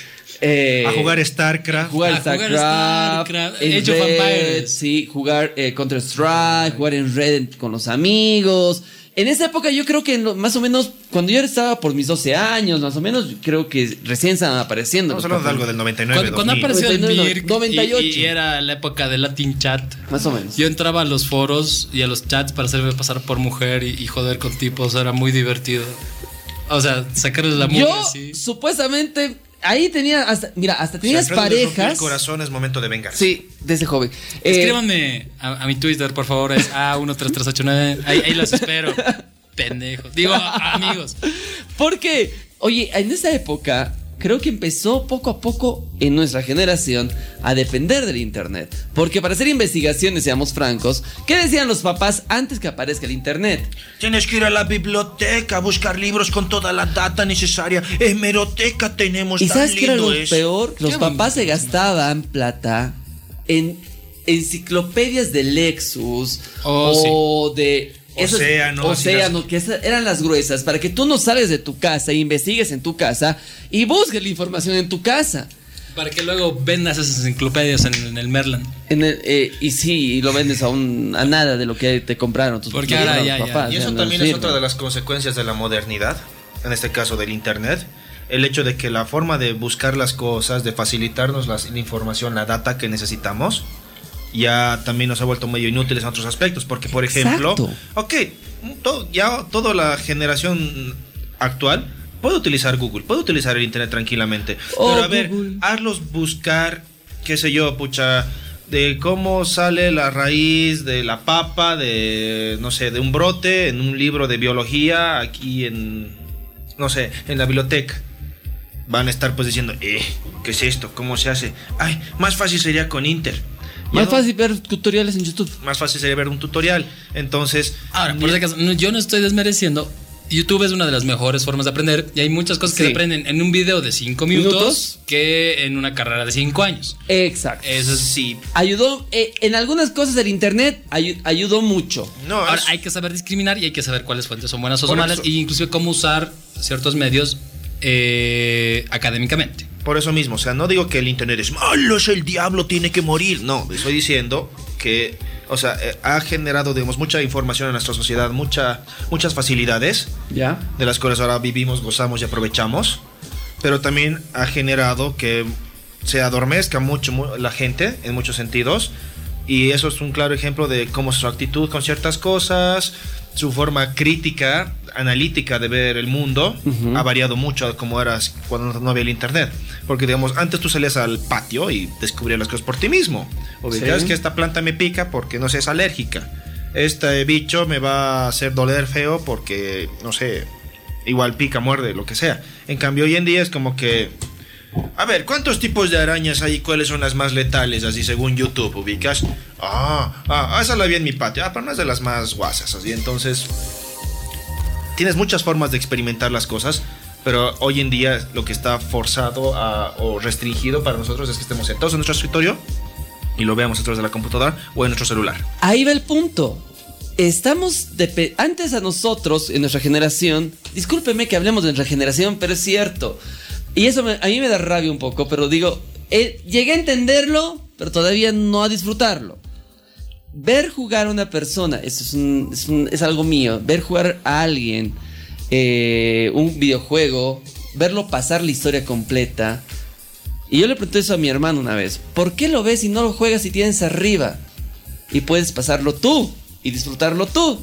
eh, A jugar StarCraft. jugar A jugar StarCraft, StarCraft, en Age of Red, sí, jugar eh, Counter Strike, jugar en Red con los amigos. En esa época yo creo que lo- más o menos, cuando yo estaba por mis 12 años, más o menos, creo que recién estaban apareciendo. Estamos hablando de algo del 99, Cuando, cuando 2000. apareció el 99, Mirk 98. Y, y era la época del Latin Chat, Más o menos. yo entraba a los foros y a los chats para hacerme pasar por mujer y, y joder con tipos, era muy divertido. O sea, sacarles la mugre Yo, así. supuestamente, ahí tenía hasta, mira, hasta tenías Si parejas. El corazón es momento de vengarse. Sí, desde joven. Eh, Escríbanme a, a mi Twitter, por favor, es A13389. Ahí, ahí los espero. Pendejos. Digo, amigos. Porque, oye, en esa época creo que empezó poco a poco en nuestra generación a depender del Internet. Porque para hacer investigaciones, seamos francos, ¿qué decían los papás antes que aparezca el Internet? Tienes que ir a la biblioteca a buscar libros con toda la data necesaria. Hemeroteca tenemos. ¿Y tan sabes qué era lo peor? Los Qué papás se gastaban plata en enciclopedias de Lexus Oh, o de... esas- Océano, Océano, que esas eran las gruesas, para que tú no sales de tu casa e investigues en tu casa y busques la información en tu casa. Para que luego vendas esas enciclopedias en, en el Merland. En el- eh, y sí, y lo vendes a, un, a nada de lo que te compraron tus Porque tus ahora ya, ya. papás. Y eso también es otra de las consecuencias de la modernidad, en este caso del Internet. El hecho de que la forma de buscar las cosas, de facilitarnos las- la información, la data que necesitamos, ya también nos ha vuelto medio inútiles en otros aspectos. Porque, por ejemplo, ok, ya toda la generación actual puede utilizar Google, puede utilizar el Internet tranquilamente. Oh, pero a ver, Google. hazlos buscar, qué sé yo, pucha, de cómo sale la raíz de la papa, de, no sé, de un brote en un libro de biología aquí en, no sé, en la biblioteca. Van a estar pues diciendo, eh, ¿qué es esto? ¿Cómo se hace? Ay, más fácil sería con Inter. Más no- fácil ver tutoriales en YouTube. Más fácil sería ver un tutorial. Entonces, Ahora, por si acaso, yo no estoy desmereciendo. YouTube es una de las mejores formas de aprender y hay muchas cosas que Sí. se aprenden en un video de 5 minutos, ¿Minutos? que en una carrera de 5 años. Exacto. Eso es sí. Ayudó, eh, en algunas cosas el Internet ayu- ayudó mucho. No, Ahora, es- hay que saber discriminar y hay que saber cuáles fuentes son buenas o son malas, e inclusive cómo usar ciertos medios eh, académicamente. Por eso mismo, o sea, no digo que el internet es malo, es el diablo, tiene que morir. No, estoy diciendo que, o sea, eh, ha generado, digamos, mucha información en nuestra sociedad, mucha, muchas facilidades, ¿Ya? de las cuales ahora vivimos, gozamos y aprovechamos, pero también ha generado que se adormezca mucho mu- la gente en muchos sentidos, y eso es un claro ejemplo de cómo su actitud con ciertas cosas, su forma crítica, analítica de ver el mundo, ha variado mucho como eras cuando no había el internet. Porque, digamos, antes tú salías al patio y descubrías las cosas por ti mismo. O Sí. es que esta planta me pica porque, no sé, es alérgica. Este bicho me va a hacer doler feo porque, no sé, igual pica, muerde, lo que sea. En cambio, hoy en día es como que... A ver, ¿cuántos tipos de arañas hay y cuáles son las más letales, así según YouTube? ¿Ubicas? Ah, ah, esa la vi en mi patio. Ah, pero no es de las más guasas, así. Entonces, tienes muchas formas de experimentar las cosas, pero hoy en día lo que está forzado o restringido para nosotros es que estemos sentados en nuestro escritorio y lo veamos a través de la computadora o en nuestro celular. Ahí va el punto. Estamos depe- antes a nosotros, en nuestra generación, discúlpeme que hablemos de nuestra generación, pero es cierto. Y eso me- a mí me da rabia un poco, pero digo, eh, llegué a entenderlo, pero todavía no a disfrutarlo. Ver jugar a una persona, eso es, un- es algo mío, ver jugar a alguien eh, un videojuego, verlo pasar la historia completa. Y yo le pregunté eso a mi hermano una vez, ¿por qué lo ves y no lo juegas y tienes arriba? y puedes pasarlo tú y disfrutarlo tú.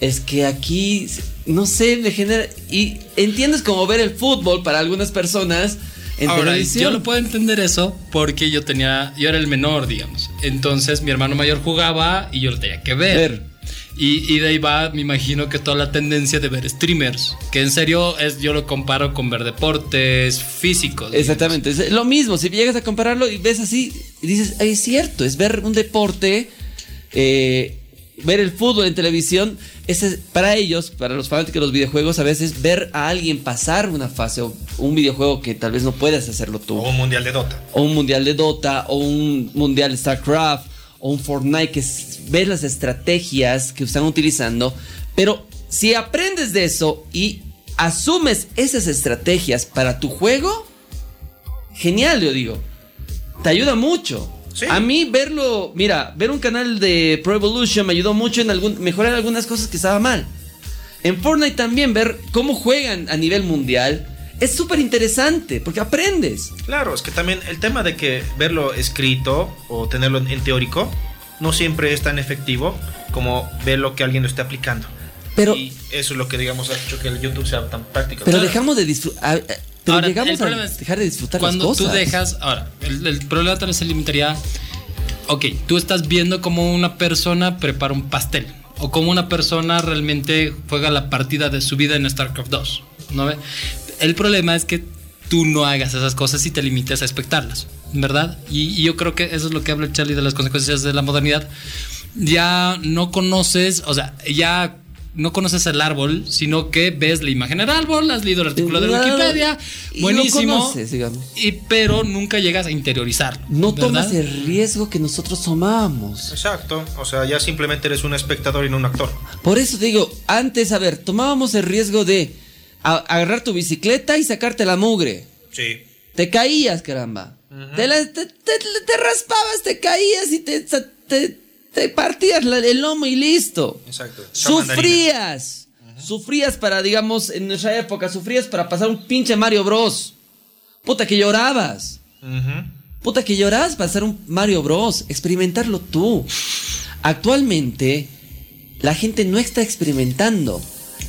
Es que aquí, no sé, me genera... Y entiendes como ver el fútbol para algunas personas en Ahora, televisión. yo no puedo entender eso porque yo tenía, yo era el menor, digamos. Entonces mi hermano mayor jugaba y yo lo tenía que ver. Ver. Y, y de ahí va, me imagino que toda la tendencia de ver streamers, que en serio es, yo lo comparo con ver deportes físicos. digamos. Exactamente, es lo mismo, si llegas a compararlo y ves así, y dices, "Ay, es cierto, es ver un deporte, eh, ver el fútbol en televisión, ese, para ellos, para los fanáticos de los videojuegos, a veces ver a alguien pasar una fase o un videojuego que tal vez no puedas hacerlo tú. O un mundial de Dota. o un mundial de Dota, o un mundial de StarCraft, o un Fortnite, que es- ves las estrategias que están utilizando, pero si aprendes de eso y asumes esas estrategias para tu juego, genial, yo digo. Te ayuda mucho. Sí. A mí verlo, mira, ver un canal de Pro Evolution me ayudó mucho en algún, mejorar algunas cosas que estaba mal. En Fortnite también ver cómo juegan a nivel mundial es súper interesante porque aprendes. Claro, es que también el tema de que verlo escrito o tenerlo en, teórico no siempre es tan efectivo como ver lo que alguien lo esté aplicando. Pero- y eso es lo que digamos ha hecho que el YouTube sea tan práctico. Pero Claro. dejamos de disfrutar. Pero Ahora, el llegamos a dejar de disfrutar Cuando las cosas. tú dejas, ahora, el, el problema tal vez se limitaría, ok, tú estás viendo como una persona prepara un pastel o como una persona realmente juega la partida de su vida en StarCraft 2, ¿no ve? El problema es que tú no hagas esas cosas y te limites a expectarlas, ¿verdad? Y, y yo creo que eso es lo que habla Charlie de las consecuencias de la modernidad. Ya no conoces, o sea, ya no conoces el árbol, sino que ves la imagen del árbol, has leído el artículo de Wikipedia, y lo buenísimo. conoces, digamos. Y, pero nunca llegas a interiorizarlo. No ¿verdad? tomas el riesgo que nosotros tomamos. Exacto, o sea, ya simplemente eres un espectador y no un actor. Por eso te digo, antes, a ver, tomábamos el riesgo de agarrar tu bicicleta y sacarte la mugre. Sí. Te caías, caramba. te, la- te- te- te raspabas, te caías y te, te, partías el lomo y listo. Exacto. Sufrías. Sufrías para, digamos, en nuestra época, sufrías para pasar un pinche Mario Bros. Puta que llorabas. Puta que llorabas para hacer un Mario Bros. Experimentarlo tú. Actualmente, la gente no está experimentando.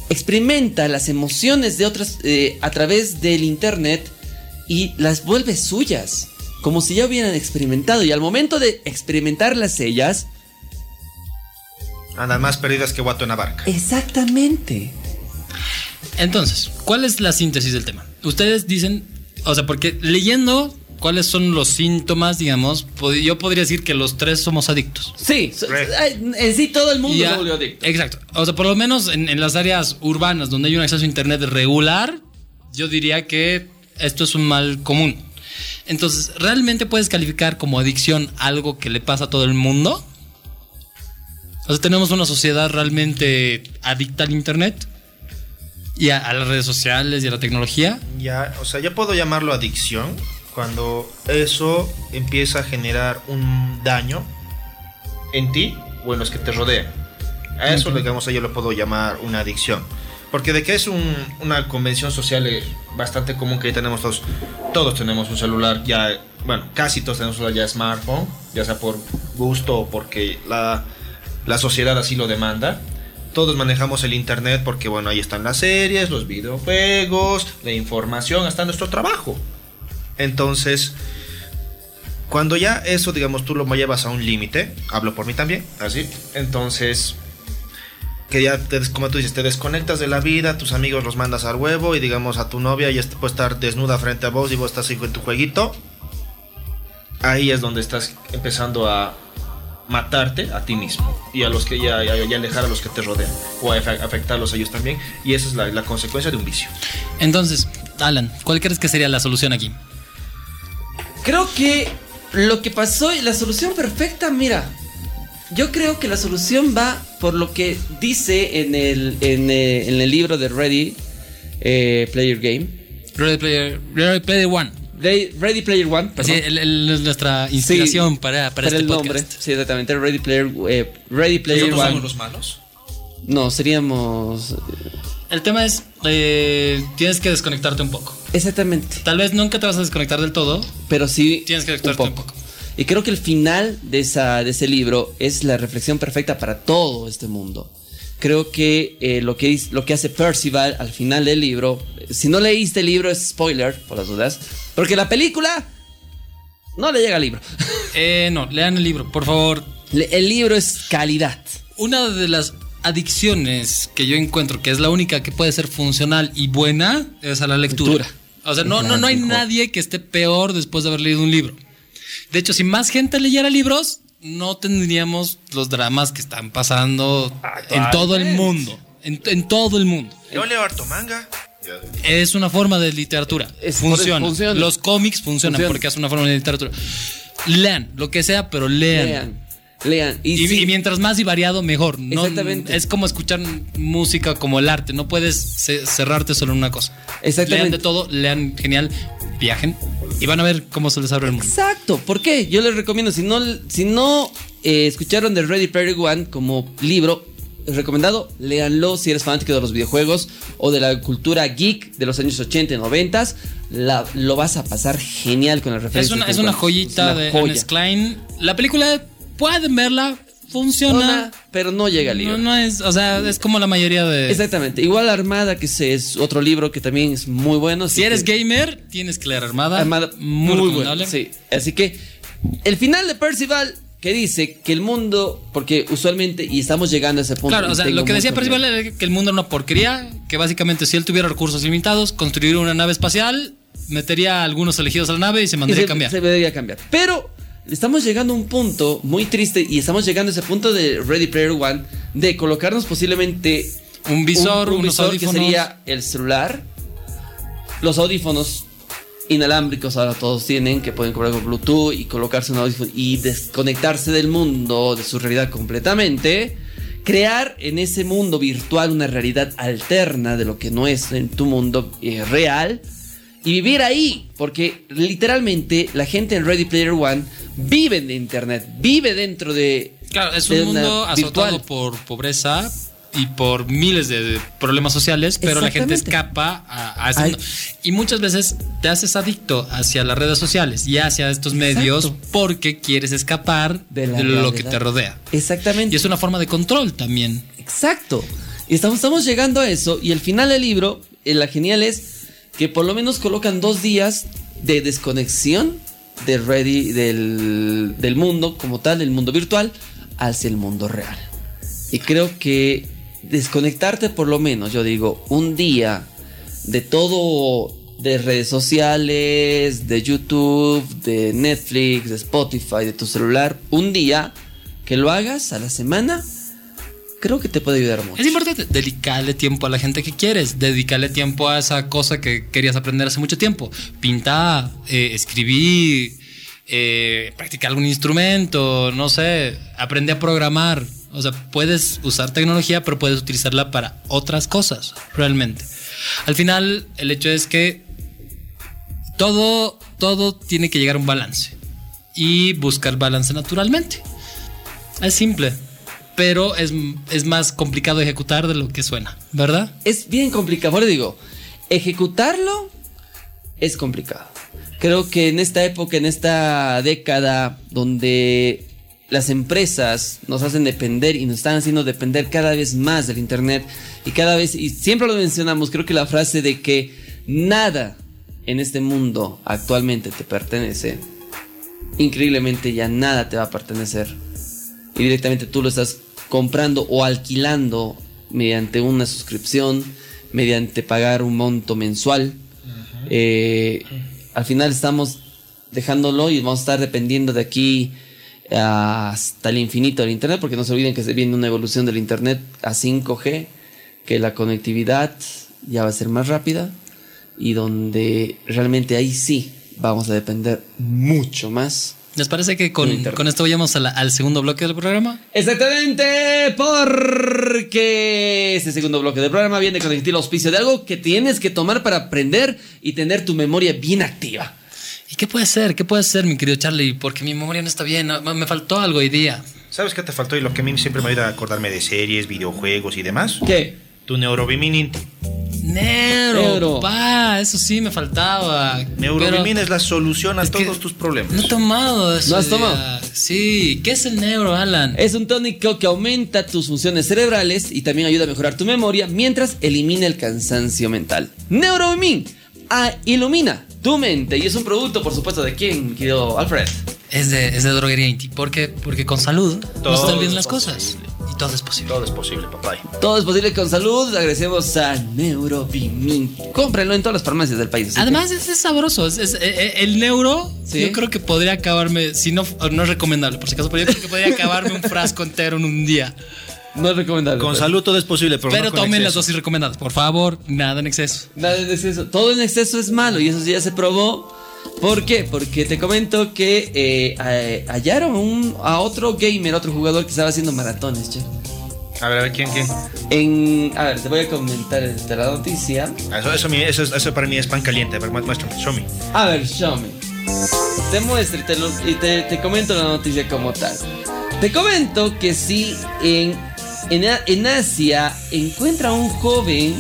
Experimenta las emociones de otras eh, a través del internet y las vuelve suyas. Como si ya hubieran experimentado. Y al momento de experimentarlas ellas, Andan más perdidas que guato en la barca. exactamente. Entonces, ¿cuál es la síntesis del tema? Ustedes dicen, o sea, porque leyendo cuáles son los síntomas, digamos, yo podría decir que los tres somos adictos. Sí, en sí todo el mundo Ya- se volvió adicto. Exacto. O sea, por lo menos en, en las áreas urbanas donde hay un acceso a internet regular, yo diría que esto es un mal común. Entonces, ¿realmente puedes calificar como adicción algo que le pasa a todo el mundo? O sea, tenemos una sociedad realmente adicta al internet y a, a las redes sociales y a la tecnología. Ya, o sea, ya puedo llamarlo adicción cuando eso empieza a generar un daño en ti o en los que te rodean. A eso, digamos, yo lo puedo llamar una adicción. Porque de que es un- una convención social eh, bastante común que tenemos todos, todos tenemos un celular ya, bueno, casi todos tenemos un celular ya smartphone, ya sea por gusto o porque la, la sociedad así lo demanda. Todos manejamos el internet porque, bueno, ahí están las series, los videojuegos, la información, hasta nuestro trabajo. Entonces, cuando ya eso, digamos, tú lo llevas a un límite, hablo por mí también, así, entonces, que ya, te, como tú dices, te desconectas de la vida, tus amigos los mandas al huevo y, digamos, a tu novia ya puede estar desnuda frente a vos y vos estás con tu jueguito, ahí es donde estás empezando a matarte a ti mismo y a los que ya, ya, ya alejar a los que te rodean o a afe- afectarlos a ellos también y esa es la, la consecuencia de un vicio. Entonces, Alan, ¿cuál crees que sería la solución aquí? Creo que lo que pasó y la solución perfecta, mira. Yo creo que la solución va por lo que dice en el, en, eh, en el libro de Ready eh, Player Game. Ready Player, Ready Player One. Ready, Player One. Así, perdón. el- el- es nuestra inspiración Sí, para, para, este el podcast. nombre. Sí, exactamente. Ready Player, eh, Ready Player ¿Nosotros One. somos los malos? No, seríamos. El tema es, eh, tienes que desconectarte un poco. Exactamente. Tal vez nunca te vas a desconectar del todo. Pero sí. Tienes que desconectarte un poco. poco. Y creo que el final de, esa, de ese libro es la reflexión perfecta para todo este mundo. Creo que eh, lo, que lo que hace Percival al final del libro, si no leíste el libro es spoiler, por las dudas, porque la película no le llega al libro. Eh, no, lean el libro, por favor. Le- el libro es calidad. Una de las adicciones que yo encuentro que es la única que puede ser funcional y buena es a la lectura. Lectura. O sea, no, no, no hay nadie que esté peor después de haber leído un libro. De hecho, si más gente leyera libros, no tendríamos los dramas que están pasando en todo el mundo. En, en todo el mundo. Yo leo harto manga. Es una forma de literatura. Es- funciona. funciona. Los cómics funcionan Funciona. porque es una forma de literatura. Lean, lo que sea, pero lean. Lean. Lean. Y, Y, sí, y mientras más y variado, mejor. No, Exactamente. Es como escuchar música como el arte. No puedes ce- cerrarte solo en una cosa. Exactamente. Lean de todo, lean genial, viajen y van a ver cómo se les abre el mundo. Exacto. ¿Por qué? Yo les recomiendo, si no, si no eh, escucharon de Ready Player One como libro, recomendado, léanlo si eres fanático de los videojuegos o de la cultura geek de los años 80 y 90. La, lo vas a pasar genial con el Es referencia. una, es una joyita Es una de joya. Ernest Klein. La película, pueden verla, funciona. Pero no llega al libro. No, no es, o sea, es como la mayoría de. Exactamente. Igual Armada, que es, es otro libro que también es muy bueno. Si eres que- gamer, tienes que leer Armada. Armada, muy, muy, bueno. Sí. Así que el final de Percival que dice que el mundo, porque usualmente, y estamos llegando a ese punto. Claro, y o sea, lo que decía Percival era que el mundo era una porquería, que básicamente si él tuviera recursos limitados, construiría una nave espacial, metería a algunos elegidos a la nave y se Y mandaría se, a cambiar. se debería cambiar. Pero estamos llegando a un punto muy triste y estamos llegando a ese punto de Ready Player One de colocarnos posiblemente Un visor, un, un unos visor audífonos. que sería el celular, los audífonos inalámbricos ahora todos tienen que pueden cobrar con Bluetooth y colocarse un audífono y desconectarse del mundo, de su realidad completamente. Crear en ese mundo virtual una realidad alterna de lo que no es en tu mundo eh, real y vivir ahí, porque literalmente la gente en Ready Player One vive de internet, vive dentro de Claro, es un mundo azotado virtual. por pobreza y por miles de problemas sociales, pero la gente escapa a, a ese mundo. Y muchas veces te haces adicto hacia las redes sociales y hacia estos medios porque quieres escapar De lo que te rodea. Exactamente. Y es una forma de control también. Exacto. Y estamos, estamos llegando a eso. Y el final del libro, eh, la genial es que por lo menos colocan dos días de desconexión de ready, del, del mundo como tal, del mundo virtual, hacia el mundo real. Y creo que desconectarte por lo menos, yo digo, un día de todo, de redes sociales, de YouTube, de Netflix, de Spotify, de tu celular, un día que lo hagas a la semana, creo que te puede ayudar mucho. Es importante dedicarle tiempo a la gente que quieres, dedicarle tiempo a esa cosa que querías aprender hace mucho tiempo. Pintar, eh, escribir, eh, practicar algún instrumento, no sé, aprender a programar. O sea, puedes usar tecnología, pero puedes utilizarla para otras cosas, realmente. Al final, el hecho es que todo, todo tiene que llegar a un balance y buscar balance naturalmente. Es simple, pero es, es más complicado ejecutar de lo que suena, ¿verdad? Es bien complicado. Por digo, ejecutarlo es complicado. Creo que en esta época, en esta década donde las empresas nos hacen depender y nos están haciendo depender cada vez más del Internet y cada vez, y siempre lo mencionamos, creo que la frase de que nada en este mundo actualmente te pertenece, increíblemente ya nada te va a pertenecer. Y directamente tú lo estás comprando o alquilando mediante una suscripción, mediante pagar un monto mensual. Eh, al final estamos dejándolo y vamos a estar dependiendo de aquí hasta el infinito del Internet, porque no se olviden que se viene una evolución del Internet a 5G, que la conectividad ya va a ser más rápida y donde realmente ahí sí vamos a depender mucho más. ¿Les parece que con, con esto vayamos a la- al segundo bloque del programa? Exactamente, porque este segundo bloque del programa viene con el auspicio de algo que tienes que tomar para aprender y tener tu memoria bien activa. ¿Y qué puede ser? ¿Qué puede ser, mi querido Charlie? Porque mi memoria no está bien, me faltó algo hoy día. ¿Sabes qué te faltó y lo que a mí siempre me ayuda a acordarme de series, videojuegos y demás? ¿Qué? Tu Neurobimin. Neuro, Neuro. pa, eso sí me faltaba. Neurobimin Pero es la solución a todos tus problemas. No he tomado eso. ¿No has tomado? Sí, ¿qué es el neuro, Alan? Es un tónico que aumenta tus funciones cerebrales y también ayuda a mejorar tu memoria mientras elimina el cansancio mental. Neuromin ah, ilumina tu mente y es un producto, por supuesto, de quién, querido Alfred. Es de, es de droguería Inti. ¿Por qué? Porque con salud no Todo están bien es las cosas. posible. Y todo es posible. Todo es posible, papá. Todo es posible con salud. Agradecemos a Neurobimin. Cómprenlo en todas las farmacias del país. que- Además es, es sabroso, es, es- eh, eh, el neuro Sí. yo creo que podría acabarme, si no, no es recomendable por si acaso, pero yo creo que podría acabarme un frasco entero en un día. No es recomendable. Con pues. salud todo es posible, pero, Pero no tomen las dosis recomendadas, por favor, nada en exceso. Nada en exceso. Todo en exceso es malo y eso ya se probó. ¿Por qué? Porque te comento que eh, hallaron un- a otro gamer, otro jugador que estaba haciendo maratones, che. A ver, a ver, ¿quién, quién? En, a ver, te voy a comentar de la noticia. Eso, eso, eso, es- eso para mí es pan caliente. A ver, mu- muéstrame, show me. A ver, show me. Te muestro y te, lo- y te, te comento la noticia como tal. Te comento que si en, en, A- en Asia encuentra un joven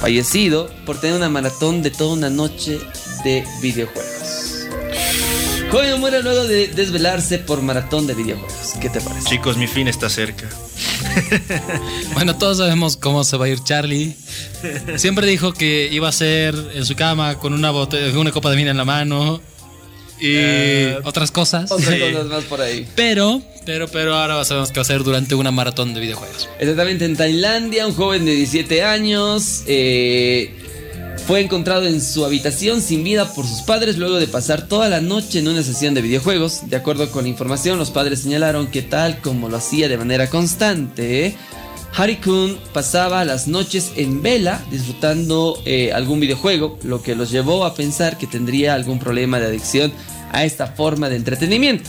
fallecido por tener una maratón de toda una noche de videojuegos. Joven muere luego de desvelarse por maratón de videojuegos. ¿Qué te parece? Chicos, mi fin está cerca. Bueno, todos sabemos cómo se va a ir Charlie. Siempre dijo que iba a ser en su cama con una, una copa de vino en la mano y Eh, otras cosas. Otras Sí. cosas más por ahí. Pero, pero, pero ahora sabemos que va a ser durante una maratón de videojuegos. Exactamente en Tailandia, un joven de 17 años eh, fue encontrado en su habitación sin vida por sus padres luego de pasar toda la noche en una sesión de videojuegos. De acuerdo con la información, los padres señalaron que tal como lo hacía de manera constante, Harry-kun pasaba las noches en vela disfrutando eh, algún videojuego, lo que los llevó a pensar que tendría algún problema de adicción a esta forma de entretenimiento.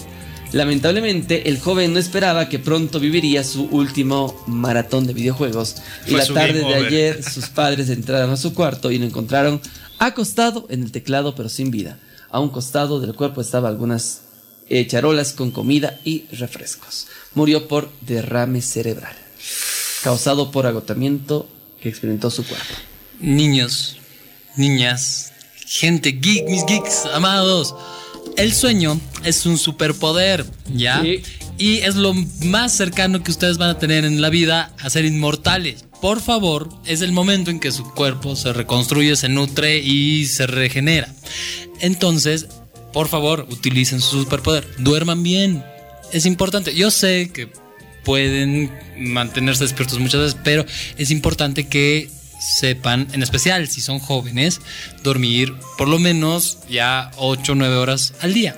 Lamentablemente, el joven no esperaba que pronto viviría su último maratón de videojuegos. Y la tarde de ayer, sus padres entraron a su cuarto y lo encontraron acostado en el teclado, pero sin vida. A un costado del cuerpo estaban algunas eh, charolas con comida y refrescos. Murió por derrame cerebral, causado por agotamiento que experimentó su cuerpo. Niños, niñas, gente geek, mis geeks amados. El sueño es un superpoder, ¿ya? Sí. Y es lo más cercano que ustedes van a tener en la vida a ser inmortales. Por favor, es el momento en que su cuerpo se reconstruye, se nutre y se regenera. Entonces, por favor, utilicen su superpoder. Duerman bien. Es importante. Yo sé que pueden mantenerse despiertos muchas veces, pero es importante que sepan, en especial si son jóvenes, dormir por lo menos ya 8 o 9 horas al día.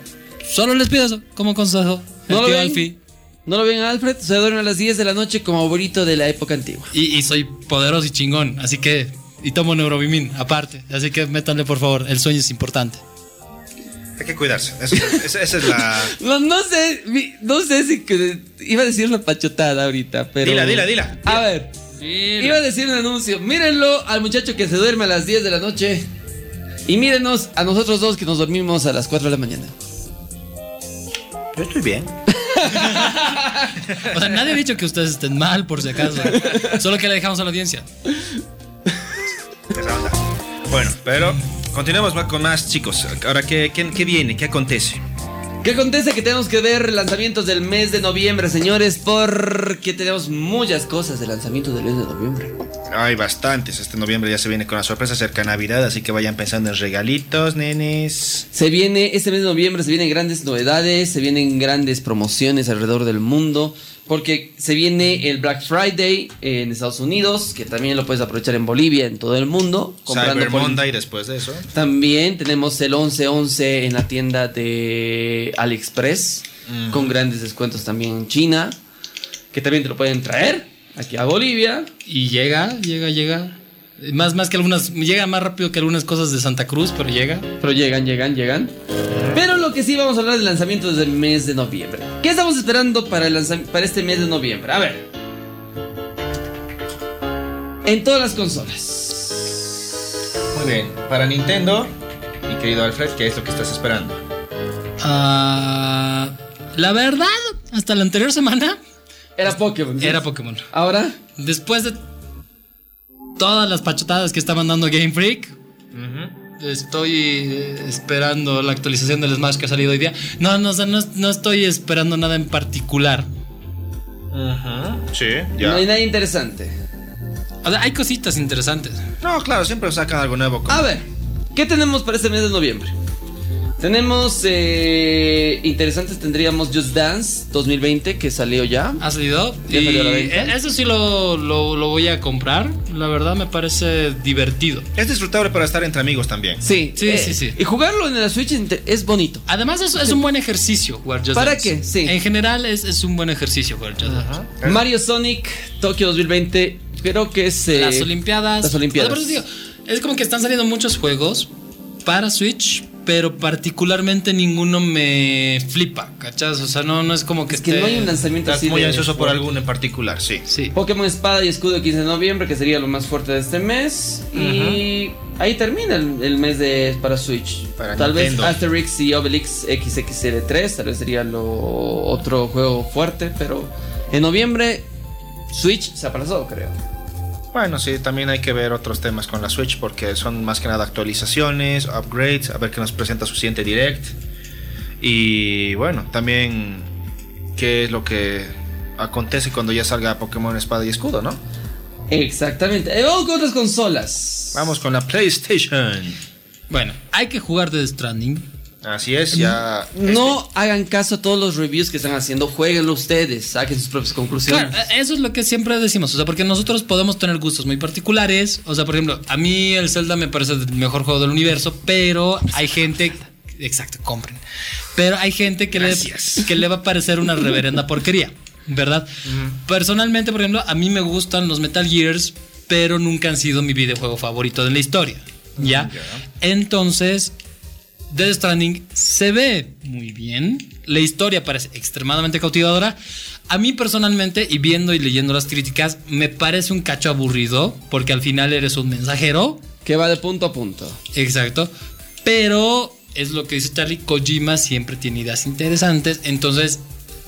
Solo les pido eso como consejo. ¿No lo? Alfie. ¿No lo ven, Alfred? Se duerme a las 10 de la noche como abuelito de la época antigua. Y, y soy poderoso y chingón, así que... Y tomo neurobimin, aparte. Así que métanle, por favor. El sueño es importante. Hay que cuidarse. Eso- esa, esa es la. No, no sé, no sé si que- iba a decir una pachotada ahorita, pero... Dila, dila, dila. A ver, iba a decir un anuncio. Mírenlo al muchacho que se duerme a las 10 de la noche. Y mírenos a nosotros dos que nos dormimos a las 4 de la mañana. Yo estoy bien. O sea, nadie ha dicho que ustedes estén mal, por si acaso. Solo que le dejamos a la audiencia. Bueno, pero continuemos más con más chicos. Ahora, ¿qué, qué, qué viene? ¿Qué acontece? ¿Qué acontece? Que tenemos que ver lanzamientos del mes de noviembre, señores, porque tenemos muchas cosas de lanzamiento del mes de noviembre. Hay bastantes. Este noviembre ya se viene con la sorpresa cerca de Navidad, así que vayan pensando en regalitos, nenes. Se viene, este mes de noviembre se vienen grandes novedades, se vienen grandes promociones alrededor del mundo, porque se viene el Black Friday en Estados Unidos, que también lo puedes aprovechar en Bolivia, en todo el mundo. Cyber por- Monday después de eso. También tenemos el 11-11 en la tienda de AliExpress, con grandes descuentos también en China, que también te lo pueden traer aquí a Bolivia. Y llega, llega, llega. Más, más que algunas. Llega más rápido que algunas cosas de Santa Cruz, pero llega. Pero llegan, llegan, llegan. Pero lo que sí vamos a hablar del lanzamiento del mes de noviembre. ¿Qué estamos esperando para, el para este mes de noviembre? A ver. En todas las consolas. Muy bien. Para Nintendo, mi querido Alfred, ¿qué es lo que estás esperando? Ah, la verdad, hasta la anterior semana Era Pokémon. ¿sí? era Pokémon. Ahora. Después de todas las pachotadas que está mandando Game Freak, estoy eh, esperando la actualización del Smash que ha salido hoy día. No, no, o sea, no, no estoy esperando nada en particular. Sí, No hay nada interesante. O sea, hay cositas interesantes. No, claro, siempre sacan algo nuevo. A ver. ¿Qué tenemos para este mes de noviembre? Tenemos eh, interesantes, tendríamos Just Dance 2020 que salió ya. ¿Ha salido? ¿Ya Y salió a la venta? eh, eso sí lo, lo- lo voy a comprar. La verdad me parece divertido. Es disfrutable para estar entre amigos también. Sí, Sí, eh, sí, sí. Y jugarlo en la Switch es bonito. Además es, es un buen ejercicio jugar Just ¿Para Dance. qué? Sí. En general es, es un buen ejercicio jugar Just Dance. Mario Sonic Tokio 2020, creo que es. eh, Las Olimpiadas. Las Olimpiadas. Digo, es como que están saliendo muchos juegos para Switch, pero particularmente ninguno me flipa, ¿cachas? O sea, no, no es como que Es que esté- no hay un lanzamiento así. muy de- ansioso por alguno en particular, sí. Sí. Pokémon Espada y Escudo 15 de noviembre, que sería lo más fuerte de este mes. Y ahí termina el, el mes de para Switch. Para tal Nintendo. vez Asterix y Obelix XXL3, tal vez sería lo otro juego fuerte, pero en noviembre Switch se aplazó, creo. Bueno, sí, también hay que ver otros temas con la Switch porque son más que nada actualizaciones, upgrades, a ver qué nos presenta su siguiente direct. Y bueno, también qué es lo que acontece cuando ya salga Pokémon Espada y Escudo, ¿no? Exactamente. Eh, vamos con otras consolas. Vamos con la PlayStation. Bueno, hay que jugar de Stranding. Así es, ya. No hagan caso a todos los reviews que están haciendo, jueguenlo ustedes, saquen sus propias conclusiones. Claro, eh, eso es lo que siempre decimos, o sea, porque nosotros podemos tener gustos muy particulares, o sea, por ejemplo, a mí el Zelda me parece el mejor juego del universo, pero hay gente, exacto, compren, pero hay gente que le, que le va a parecer una reverenda porquería, ¿verdad? Personalmente, por ejemplo, a mí me gustan los Metal Gears, pero nunca han sido mi videojuego favorito de la historia, ¿ya? Entonces, Death Stranding se ve muy bien. La historia parece extremadamente cautivadora. A mí personalmente, y viendo y leyendo las críticas, me parece un cacho aburrido, porque al final eres un mensajero. Que va de punto a punto. Exacto. Pero es lo que dice Charlie, Kojima siempre tiene ideas interesantes. Entonces,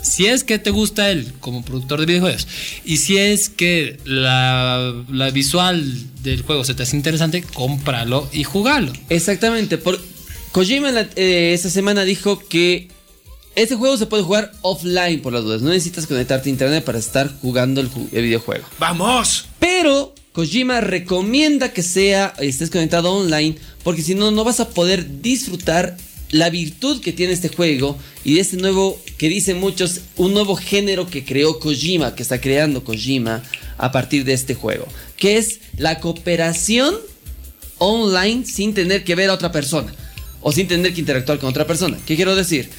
si es que te gusta él como productor de videojuegos, y si es que la, la visual del juego se te hace interesante, cómpralo y jugalo. Exactamente. Por, Kojima eh, esta semana dijo que este juego se puede jugar offline por las dudas. No necesitas conectarte a internet para estar jugando el, ju- el videojuego. ¡Vamos! Pero Kojima recomienda que sea estés conectado online porque si no no vas a poder disfrutar la virtud que tiene este juego y de este nuevo que dicen muchos un nuevo género que creó Kojima, que está creando Kojima a partir de este juego, que es la cooperación online sin tener que ver a otra persona o sin tener que interactuar con otra persona. ¿Qué quiero decir?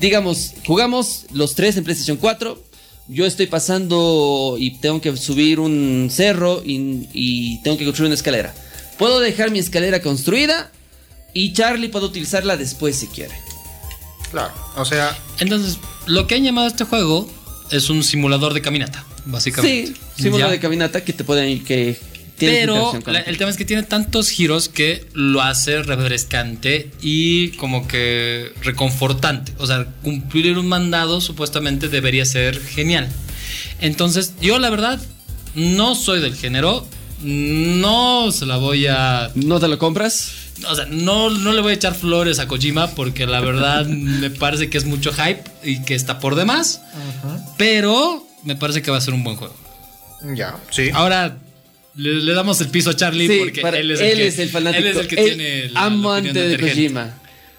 digamos, jugamos los tres en PlayStation 4. Yo estoy pasando y tengo que subir un cerro y, y tengo que construir una escalera. Puedo dejar mi escalera construida y Charlie puede utilizarla después si quiere. Claro, o sea, Entonces, lo que han llamado a este juego es un simulador de caminata, básicamente. Sí, Ya. de caminata que te pueden que Tiene Pero la- el tema es que tiene tantos giros que lo hace refrescante y como que reconfortante. O sea, cumplir un mandado supuestamente debería ser genial. Entonces, yo la verdad no soy del género. No se la voy a ¿No te lo compras? o sea, no, no le voy a echar flores a Kojima porque la verdad me parece que es mucho hype y que está por demás. Pero me parece que va a ser un buen juego. Ya, sí. Ahora le, le damos el piso a Charlie Sí, porque para- él es el, que, fanático. Él es el que tiene la- amante de. Kojima.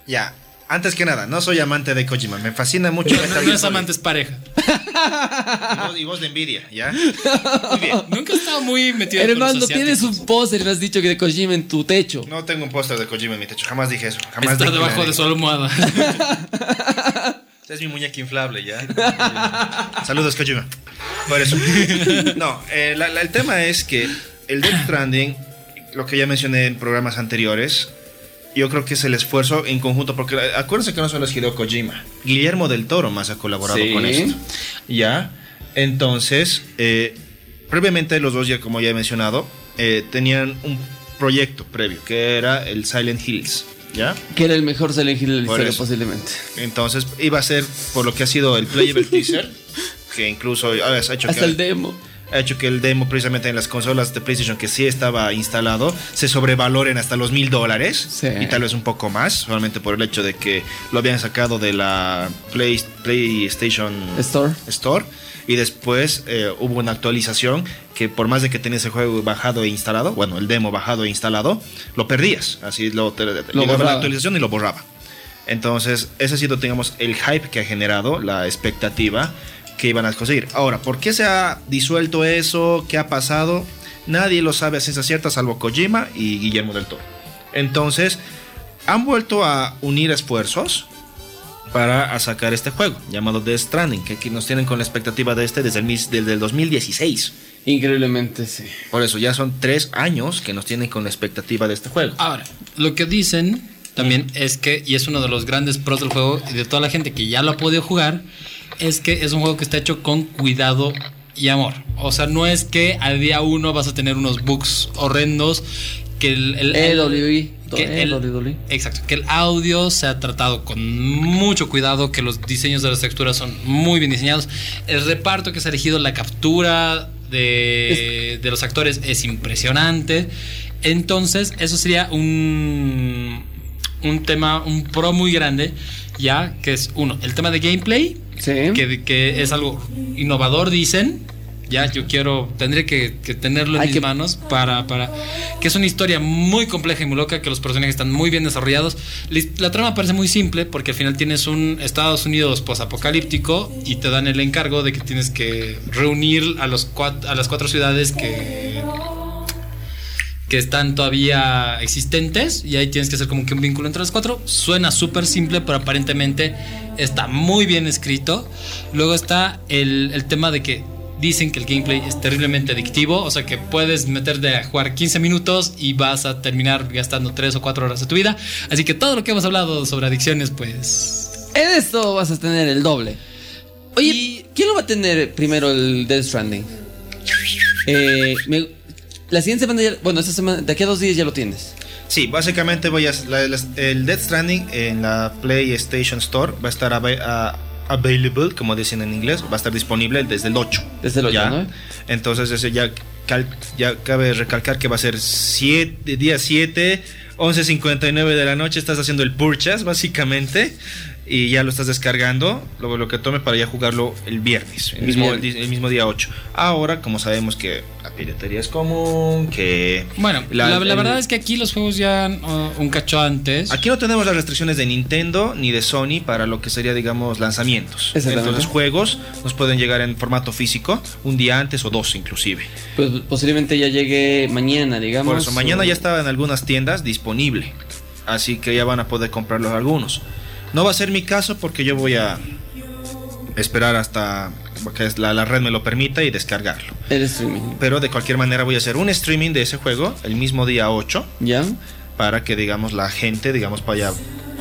Ya. Antes que nada, no soy amante de Kojima. Me fascina mucho No, no es amante, es pareja. Y vos, y vos de envidia, ¿ya? Muy bien. Nunca he estado muy metido con Hermano, los tienes un póster y me has dicho que de Kojima en tu techo. No tengo un póster de Kojima en mi techo. Jamás dije eso. Jamás Está dije debajo de su almohada. Es mi muñeca inflable, ¿ya? Saludos, Kojima. Por eso. No, eh, la- la- el tema es que el Death Stranding, lo que ya mencioné en programas anteriores, yo creo que es el esfuerzo en conjunto, porque acuérdense que no solo es Hideo Kojima, Guillermo del Toro más ha colaborado Sí. con esto. ¿Ya? Entonces, eh, previamente los dos, ya como ya he mencionado, eh, tenían un proyecto previo, que era el Silent Hills. ¿Ya? Que era el mejor Silent Hill de la Por historia, eso. posiblemente. Entonces iba a ser por lo que ha sido el playable teaser, que incluso ah, ha hecho, Hasta que, el demo. Ha hecho que el demo precisamente en las consolas de PlayStation que sí estaba instalado se sobrevaloren hasta los mil dólares Sí. y tal vez un poco más, solamente por el hecho de que lo habían sacado de la Play- PlayStation Store. Store y después eh, hubo una actualización que por más de que tenías el juego bajado e instalado, bueno, el demo bajado e instalado, lo perdías. Así lo, te, te- llegaba borraba. la actualización y lo borraba. Entonces, ese ha sido, digamos, el hype que ha generado, la expectativa que iban a conseguir. Ahora, ¿por qué se ha disuelto eso? ¿Qué ha pasado? Nadie lo sabe a ciencia cierta, salvo Kojima y Guillermo del Toro. Entonces, han vuelto a unir esfuerzos para a sacar este juego llamado Death Stranding, que aquí nos tienen con la expectativa de este desde el, desde el 2016. Increíblemente, sí. Por eso ya son tres años que nos tienen con la expectativa de este juego. Ahora, lo que dicen también es que, y es uno de los grandes pros del juego y de toda la gente que ya lo ha podido jugar, es que es un juego que está hecho con cuidado y amor. O sea, no es que al día uno vas a tener unos bugs horrendos, que el... el- el- que el- WWE. Exacto, que el audio se ha tratado con mucho cuidado, que los diseños de las texturas son muy bien diseñados, el reparto que se ha elegido, la captura de, de los actores es impresionante. Entonces, eso sería un, un tema, un pro muy grande, ya que es uno, el tema de gameplay, Sí. que, que es algo innovador, dicen. Ya, yo quiero, tendré que, que tenerlo en Hay mis que- manos para, para. Que es una historia muy compleja y muy loca, que los personajes están muy bien desarrollados. La trama parece muy simple, porque al final tienes un Estados Unidos posapocalíptico y te dan el encargo de que tienes que reunir a, los cuat- a las cuatro ciudades que que están todavía existentes y ahí tienes que hacer como que un vínculo entre las cuatro. Suena súper simple, pero aparentemente está muy bien escrito. Luego está el, el tema de que dicen que el gameplay es terriblemente adictivo, o sea que puedes meterte a jugar 15 minutos y vas a terminar gastando 3 o 4 horas de tu vida. Así que todo lo que hemos hablado sobre adicciones, pues... En esto vas a tener el doble. Oye, ¿quién lo va a tener primero el Death Stranding? Eh, me- la siguiente semana, ya- bueno, esta semana, de aquí a dos días ya lo tienes. Sí, básicamente voy a, la- la- el Death Stranding en la PlayStation Store va a estar a- available, como dicen en inglés, va a estar disponible desde el 8. Desde el 8, ¿ya? ¿no? Entonces ese ya, cal- ya cabe recalcar que va a ser siete, día 7, 11.59 de la noche, estás haciendo el purchase básicamente y ya lo estás descargando, luego lo que tome para ya jugarlo el viernes, el, El mismo, viernes. el mismo día 8. Ahora, como sabemos que piratería es común, que... Bueno, la, La- la el- verdad es que aquí los juegos ya uh, un cacho antes. Aquí no tenemos las restricciones de Nintendo ni de Sony para lo que sería, digamos, lanzamientos. Entonces, juegos nos pueden llegar en formato físico un día antes o dos, inclusive. Pues posiblemente ya llegue mañana, digamos. Por eso, mañana o- ya está en algunas tiendas disponible. Así que ya van a poder comprarlos algunos. No va a ser mi caso porque yo voy a esperar hasta que la, la red me lo permita y descargarlo. El streaming. Pero de cualquier manera voy a hacer un streaming de ese juego el mismo día 8 ¿Ya? para que digamos la gente digamos vaya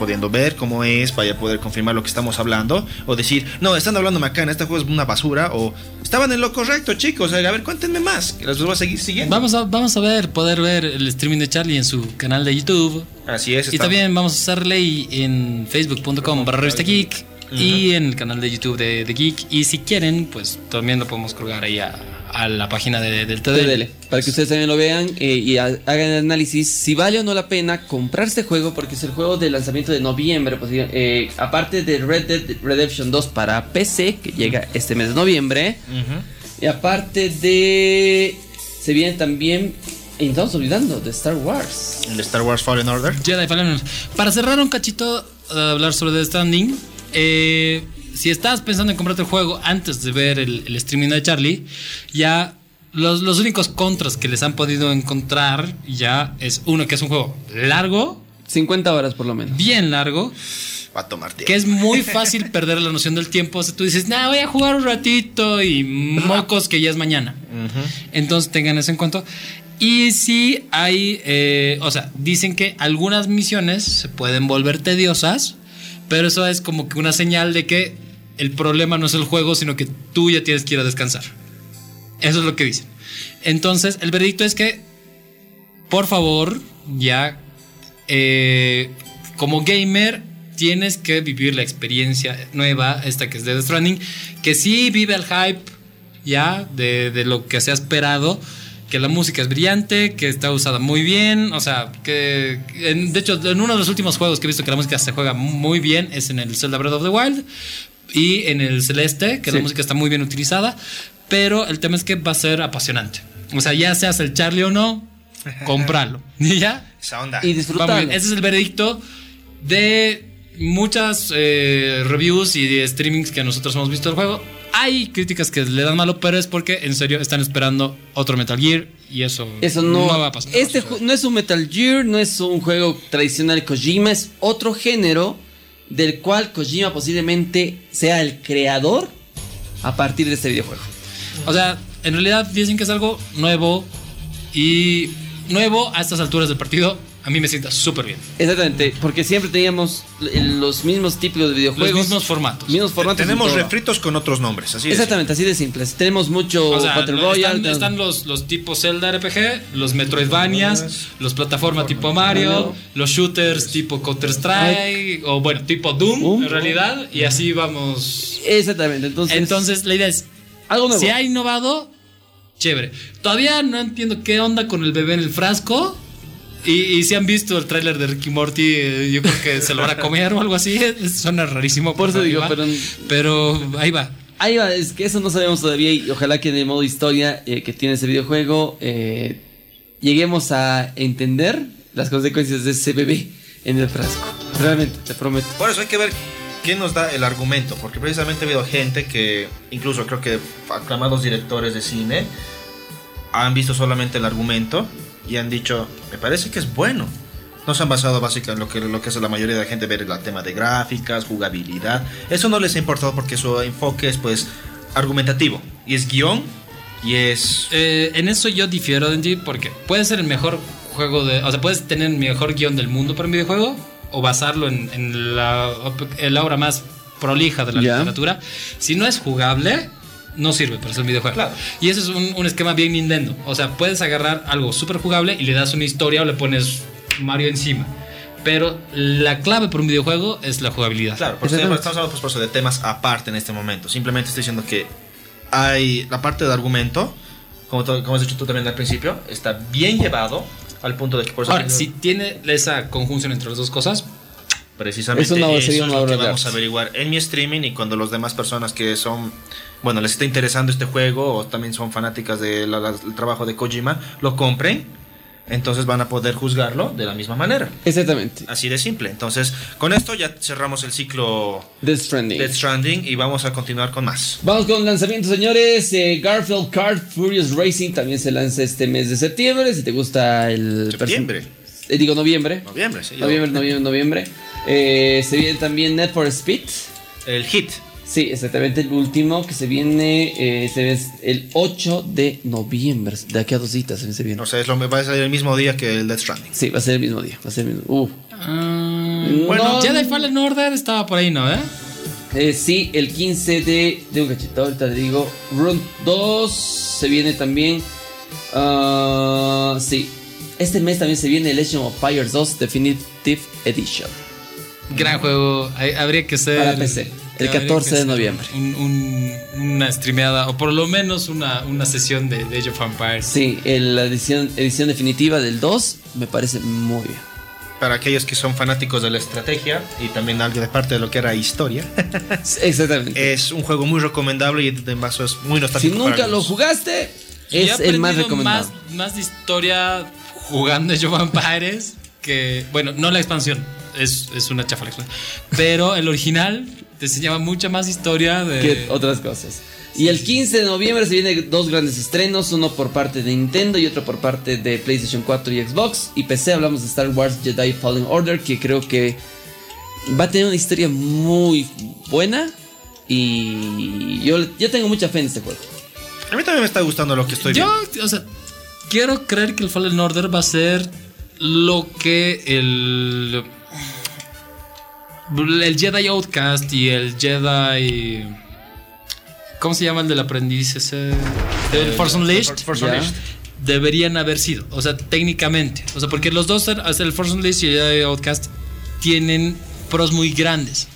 pudiendo ver cómo es, vaya a poder confirmar lo que estamos hablando, o decir, no, están hablando macana, este juego es una basura, o estaban en lo correcto, chicos, a ver, cuéntenme más, que los voy a seguir siguiendo. Vamos a, vamos a ver, poder ver el streaming de Charlie en su canal de YouTube. Así es. Y también vamos a hacerle en facebook.com barra revista geek y en el canal de YouTube de, de Geek. Y si quieren, pues también lo podemos colgar ahí a, a la página de, del TDL. TDL, para que ustedes también lo vean eh, y ha- hagan el análisis si vale o no la pena comprar este juego porque es el juego de lanzamiento de noviembre, pues, eh, aparte de Red Dead Redemption 2 para PC que llega este mes de noviembre y aparte de se viene también y estamos olvidando de Star Wars. El Star Wars Fallen Order. Jedi Fallen Order. Para cerrar un cachito de hablar sobre The Standing, eh, si estás pensando en comprarte el juego antes de ver el, el streaming de Charlie, ya los, los únicos contras que les han podido encontrar ya es uno que es un juego largo, 50 horas por lo menos. bien largo, Va a tomar tiempo. que es muy fácil perder la noción del tiempo. O sea, tú dices, nah, voy a jugar un ratito y mocos que ya es mañana. Entonces tengan eso en cuenta. Y sí hay, eh, o sea, dicen que algunas misiones se pueden volver tediosas, pero eso es como que una señal de que el problema no es el juego, sino que tú ya tienes que ir a descansar. Eso es lo que dicen. Entonces, el veredicto es que, por favor, ya, eh, como gamer, tienes que vivir la experiencia nueva, esta que es de Death Stranding, que sí vive el hype, ya, de, de lo que se ha esperado, que la música es brillante, que está usada muy bien, o sea, que, en- de hecho, en uno de los últimos juegos que he visto que la música se juega muy bien es en el Zelda Breath of the Wild y en el Celeste, que la música está muy bien utilizada, pero el tema es que va a ser apasionante. O sea, ya seas el Charlie o no, cómpralo. ¿Y ya? Esa onda. Y disfrutarlo. Ese es el veredicto de muchas eh, reviews y de streamings que nosotros hemos visto del juego. Hay críticas que le dan malo, pero es porque en serio están esperando otro Metal Gear y eso, Eso no, va a pasar. Este no es un Metal Gear, no es un juego tradicional Kojima, es otro género del cual Kojima posiblemente sea el creador a partir de este videojuego. O sea, en realidad dicen que es algo nuevo y nuevo a estas alturas del partido. A mí me sienta súper bien. Exactamente, porque siempre teníamos los mismos tipos de videojuegos. Los mismos formatos. mismos formatos. Tenemos refritos con otros nombres, así es. Exactamente, así de simples. Tenemos mucho O sea, Battle están, Royale. están tenemos- los, los tipos Zelda RPG, los Metroidvanias, los plataformas tipo Mario, los shooters tipo Counter Strike, o bueno, tipo Doom, Doom. en realidad, y así vamos. Exactamente, entonces. Entonces, la idea es, algo nuevo. si ha innovado, chévere. Todavía no entiendo qué onda con el bebé en el frasco. Y, y si han visto el tráiler de Ricky Morty, eh, yo creo que se lo van a comer o algo así. Suena rarísimo. Por eso digo, va. pero- Pero ahí va. Ahí va, es que eso no sabemos todavía y ojalá que en el modo historia eh, que tiene ese videojuego eh, lleguemos a entender las consecuencias de ese bebé en el frasco. Realmente, te prometo. Por eso hay que ver quién nos da el argumento, porque precisamente ha habido gente que, incluso creo que aclamados directores de cine, han visto solamente el argumento y han dicho, me parece que es bueno. No se han basado básicamente en lo que, lo que es la mayoría de la gente, ver el tema de gráficas, jugabilidad. Eso no les ha importado porque su enfoque es pues argumentativo y es guion y es... Eh, en eso yo difiero de ti porque puede ser el mejor juego de. O sea, puedes tener el mejor guion del mundo para un videojuego o basarlo en, en la, en la obra más prolija de la literatura. Si no es jugable, no sirve para ser un videojuego. Claro. Y ese es un, un esquema bien Nintendo. O sea, puedes agarrar algo súper jugable y le das una historia o le pones Mario encima. Pero la clave para un videojuego es la jugabilidad. Claro, por eso estamos hablando pues, por eso de temas aparte en este momento. Simplemente estoy diciendo que hay la parte de argumento, como, tú- como has dicho tú también al principio, está bien llevado al punto de que por eso Ahora, si tiene esa conjunción entre las dos cosas, precisamente Eso no eso es una lo que vamos a averiguar en mi streaming y cuando las demás personas que son, bueno, les está interesando este juego o también son fanáticas del trabajo de Kojima, lo compren, entonces van a poder juzgarlo de la misma manera. Exactamente. Así de simple. Entonces, con esto ya cerramos el ciclo Death Stranding. Death Stranding y vamos a continuar con más. Vamos con lanzamientos, señores. Eh, Garfield Kart Furious Racing también se lanza este mes de septiembre. Si te gusta el. Septiembre. eh, digo noviembre. Noviembre, sí. Noviembre, noviembre, noviembre. Eh, se viene también Net for Speed. El hit. Sí, exactamente el último que se viene eh, se ve el 8 de noviembre. De aquí a dos citas se viene. O sea, es lo, va a salir el mismo día que el Death Stranding. Sí, va a ser el mismo día. Va a ser el mismo. Uh. Ah, Bueno, no, Jedi Fallen Order estaba por ahí, ¿no? ¿Eh? Eh, sí, el 15 de, de un cachito, ahorita te digo. Run 2 se viene también. Ah, sí, este mes también se viene Legend of Fire 2 Definitive Edition. Gran juego. Hay- habría que ser. Para PC, el habría 14 que de noviembre. un- un- una streameada, o por lo menos una, una sesión de, de Age of Empires. Sí, el- la edición, edición definitiva del 2 me parece muy bien. Para aquellos que son fanáticos de la estrategia y también algo de parte de lo que era historia, Exactamente. es un juego muy recomendable y de paso es muy si nostálgico. nunca para lo jugaste, es el más recomendado. Más, más de historia jugando Age of Empires que. Bueno, no la expansión. Es, es una chafa la expansión. Pero el original te enseñaba mucha más historia de. que otras cosas. Y el 15 de noviembre se vienen dos grandes estrenos, uno por parte de Nintendo y otro por parte de PlayStation 4 y Xbox. Y PC hablamos de Star Wars Jedi Fallen Order, que creo que va a tener una historia muy buena. Y yo, yo tengo mucha fe en este juego. A mí también me está gustando lo que estoy Yo, viendo. o sea, quiero creer que el Fallen Order va a ser lo que el. El Jedi Outcast y el Jedi. ¿Cómo se llama el del aprendiz ese? El Force Unleashed. Force. Unleashed. Deberían haber sido. O sea, técnicamente. O sea, porque los dos, el Force Unleashed y el Jedi Outcast, tienen pros muy grandes.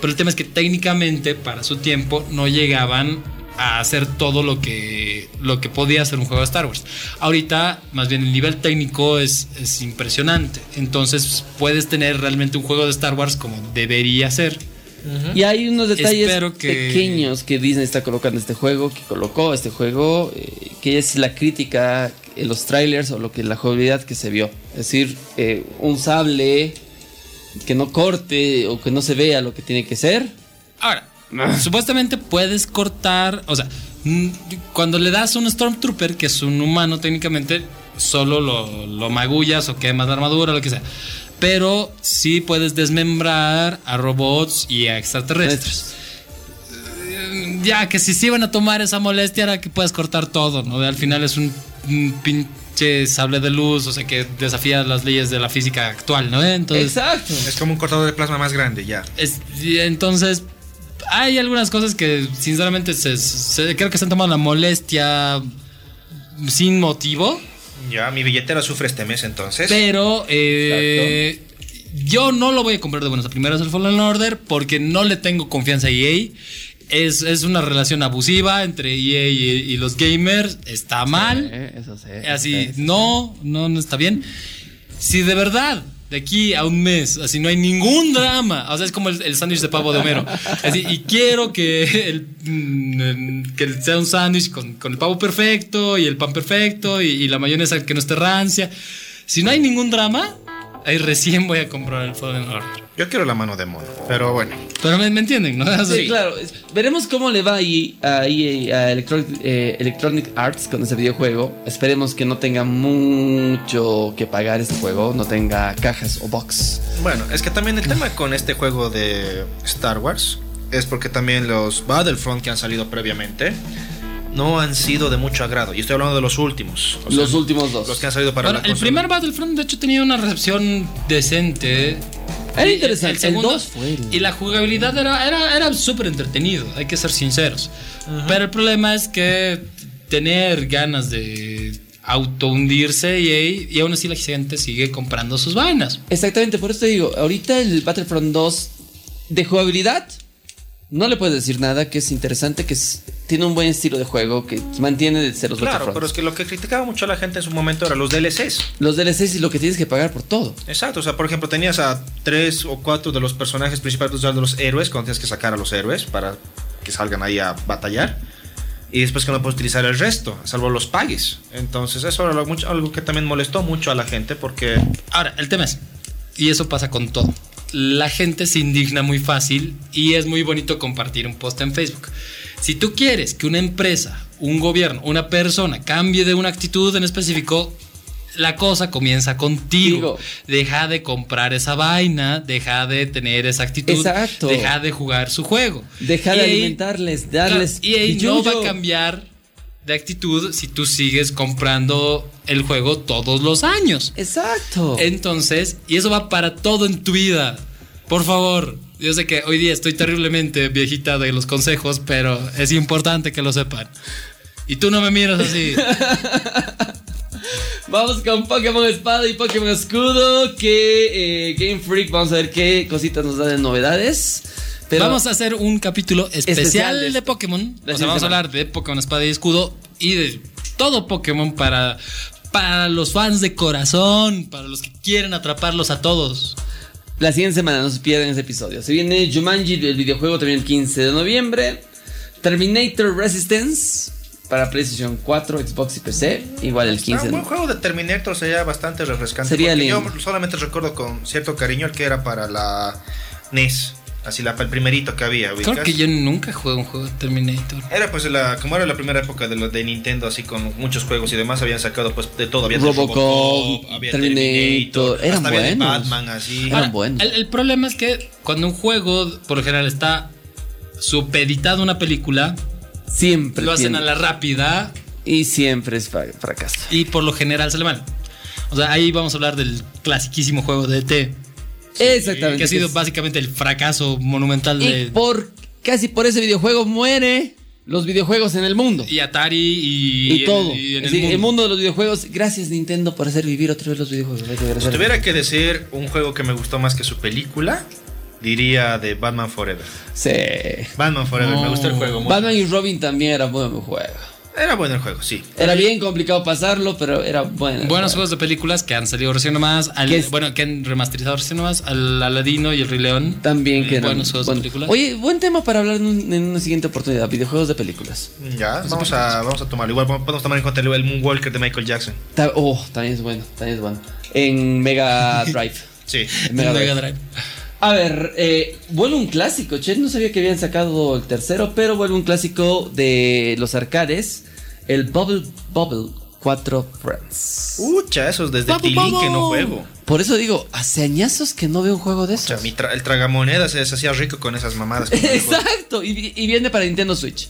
Pero el tema es que técnicamente, para su tiempo, no llegaban a hacer todo lo que, lo que podía hacer un juego de Star Wars. Ahorita, más bien, el nivel técnico es, es impresionante. Entonces, puedes tener realmente un juego de Star Wars como debería ser. Y hay unos detalles que- pequeños que Disney está colocando en este juego, que colocó este juego, eh, que es la crítica en los trailers o lo que la jugabilidad que se vio. Es decir, eh, un sable que no corte o que no se vea lo que tiene que ser. Ahora, supuestamente puedes cortar, o sea, mm, cuando le das a un Stormtrooper, que es un humano técnicamente, solo lo, lo magullas o quemas la armadura, lo que sea. Pero sí puedes desmembrar a robots y a extraterrestres. Ya que si se iban a tomar esa molestia, era que puedes cortar todo, ¿no? Al final es un, un pinche sable de luz, o sea, que desafía las leyes de la física actual, ¿no? Entonces, Exacto. Es como un cortador de plasma más grande, ya. es- y entonces, hay algunas cosas que sinceramente se, se- creo que se han tomado la molestia sin motivo, Ya, mi billetera sufre este mes entonces. pero eh, yo no lo voy a comprar de buenas a primeras el Fallen Order porque no le tengo confianza a EA. Es, es una relación abusiva entre EA y, y los gamers. Está mal. Eso sí. Así, Sí. no, no, no está bien. Si de verdad, de aquí a un mes, así no hay ningún drama, o sea, es como el, el sándwich de pavo de Homero. Y quiero que, el, mm, que sea un sándwich con, el pavo perfecto y el pan perfecto y, y la mayonesa que no esté rancia. Si no hay ningún drama, ahí recién voy a comprar el Fallen Order. Yo quiero la mano de mono, pero bueno. Pero me, me entienden, ¿no? Sí, claro. Es- Veremos cómo le va ahí a, EA, a Electronic, eh, Electronic Arts con ese videojuego. Esperemos que no tenga mucho que pagar este juego, no tenga cajas o box. Bueno, es que también el tema con este juego de Star Wars es porque también los Battlefront que han salido previamente no han sido de mucho agrado. Y estoy hablando de los últimos. O sea, Los últimos dos. Los que han salido para Bueno, la el consola. primer Battlefront, de hecho, tenía una recepción decente. Era interesante. El segundo- 2 fue. Y la jugabilidad era, era, era súper entretenido, hay que ser sinceros. Pero el problema es que tener ganas de auto hundirse y, y aún así la gente sigue comprando sus vainas. Exactamente, por eso te digo, ahorita el Battlefront 2 de jugabilidad no le puedes decir nada, que es interesante, que es- tiene un buen estilo de juego, que mantiene de ser los Claro, pero es que lo que criticaba mucho a la gente en su momento eran los DLCs. Los DLCs y lo que tienes que pagar por todo. Exacto, o sea, por ejemplo, tenías a tres o cuatro de los personajes principales de los héroes, cuando tienes que sacar a los héroes para que salgan ahí a batallar. Y después que no puedes utilizar el resto, salvo los pagues. Entonces, eso era algo que también molestó mucho a la gente porque Ahora, el tema es, y eso pasa con todo, la gente se indigna muy fácil y es muy bonito compartir un post en Facebook. Si tú quieres que una empresa, un gobierno, una persona cambie de una actitud en específico, la cosa comienza contigo. Digo. Deja de comprar esa vaina, deja de tener esa actitud, Exacto. deja de jugar su juego. Deja de Y ahí- alimentarles, darles. y ahí no va a cambiar de actitud si tú sigues comprando el juego todos los años. Exacto. Entonces, y eso va para todo en tu vida. Por favor, yo sé que hoy día estoy terriblemente viejita de los consejos, pero es importante que lo sepan. Y tú no me miras así. Vamos con Pokémon Espada y Pokémon Escudo. Que eh, Game Freak, vamos a ver qué cositas nos da de novedades. Pero vamos a hacer un capítulo especial, Especial de de, esto. Pokémon. La O sea, vamos a hablar de Pokémon Espada y Escudo y de todo Pokémon para, para los fans de corazón, para los que quieren atraparlos a todos. la siguiente semana no se pierdan ese episodio. Se viene Jumanji, el videojuego también el 15 de noviembre. Terminator Resistance para PlayStation 4, Xbox y PC. Igual el 15 Ah, un de buen juego de Terminator sería bastante refrescante. Sería porque lindo. Yo solamente recuerdo con cierto cariño el que era para la NES. Así la, el primerito que había. Creo ¿ubicas? que yo nunca jugué un juego de Terminator. Era pues la, como era la primera época de lo de Nintendo, así con muchos juegos y demás, habían sacado pues de todo. Había Robocop, había Terminator, eran hasta había de buenos. Batman, así. Eran buenos. El, el problema es que cuando un juego, por lo general, está supeditado a una película, Siempre. lo hacen tiene- a la rápida Y siempre es fra- fracaso. y por lo general sale mal. O sea, ahí vamos a hablar del clasiquísimo juego de ET, Exactamente. que ha sido es- básicamente el fracaso monumental Y de por casi por ese videojuego muere los videojuegos en el mundo. y Atari y, Y, todo. y en Sí, el el, mundo. mundo. de los videojuegos. Gracias Nintendo por hacer vivir otra vez los videojuegos. Si tuviera que decir un juego que me gustó más que su película, diría de Batman Forever. Sí. Batman Forever, No. me gustó el juego. mucho. Batman y Robin también era buen juego. Era bueno el juego, sí. Era bien complicado pasarlo, pero era bueno. Buenos juego. juegos de películas que han salido recién nomás, al- es- bueno, que han remasterizado recién nomás, al Aladino y el Rey León. También que eran Buenos juegos buenos. de películas. Oye, buen tema para hablar en, un- en una siguiente oportunidad. Videojuegos de películas. Ya, vamos a, vamos a tomarlo. Igual podemos tomar en cuenta el Moonwalker de Michael Jackson. Ta- Oh, también es bueno, también es bueno. En Mega Drive. Sí. En Mega Mega Drive. Drive. A ver, eh, vuelve un clásico, che. No sabía que habían sacado el tercero, pero vuelve un clásico de los arcades. El Bubble Bubble 4 Friends. Ucha, esos desde Vamos, Tilín que no juego. Por eso digo, hace añazos que no veo un juego de O sea, esos. mi tra- el tragamonedas se hacía rico con esas mamadas. Exacto, y, y viene para Nintendo Switch.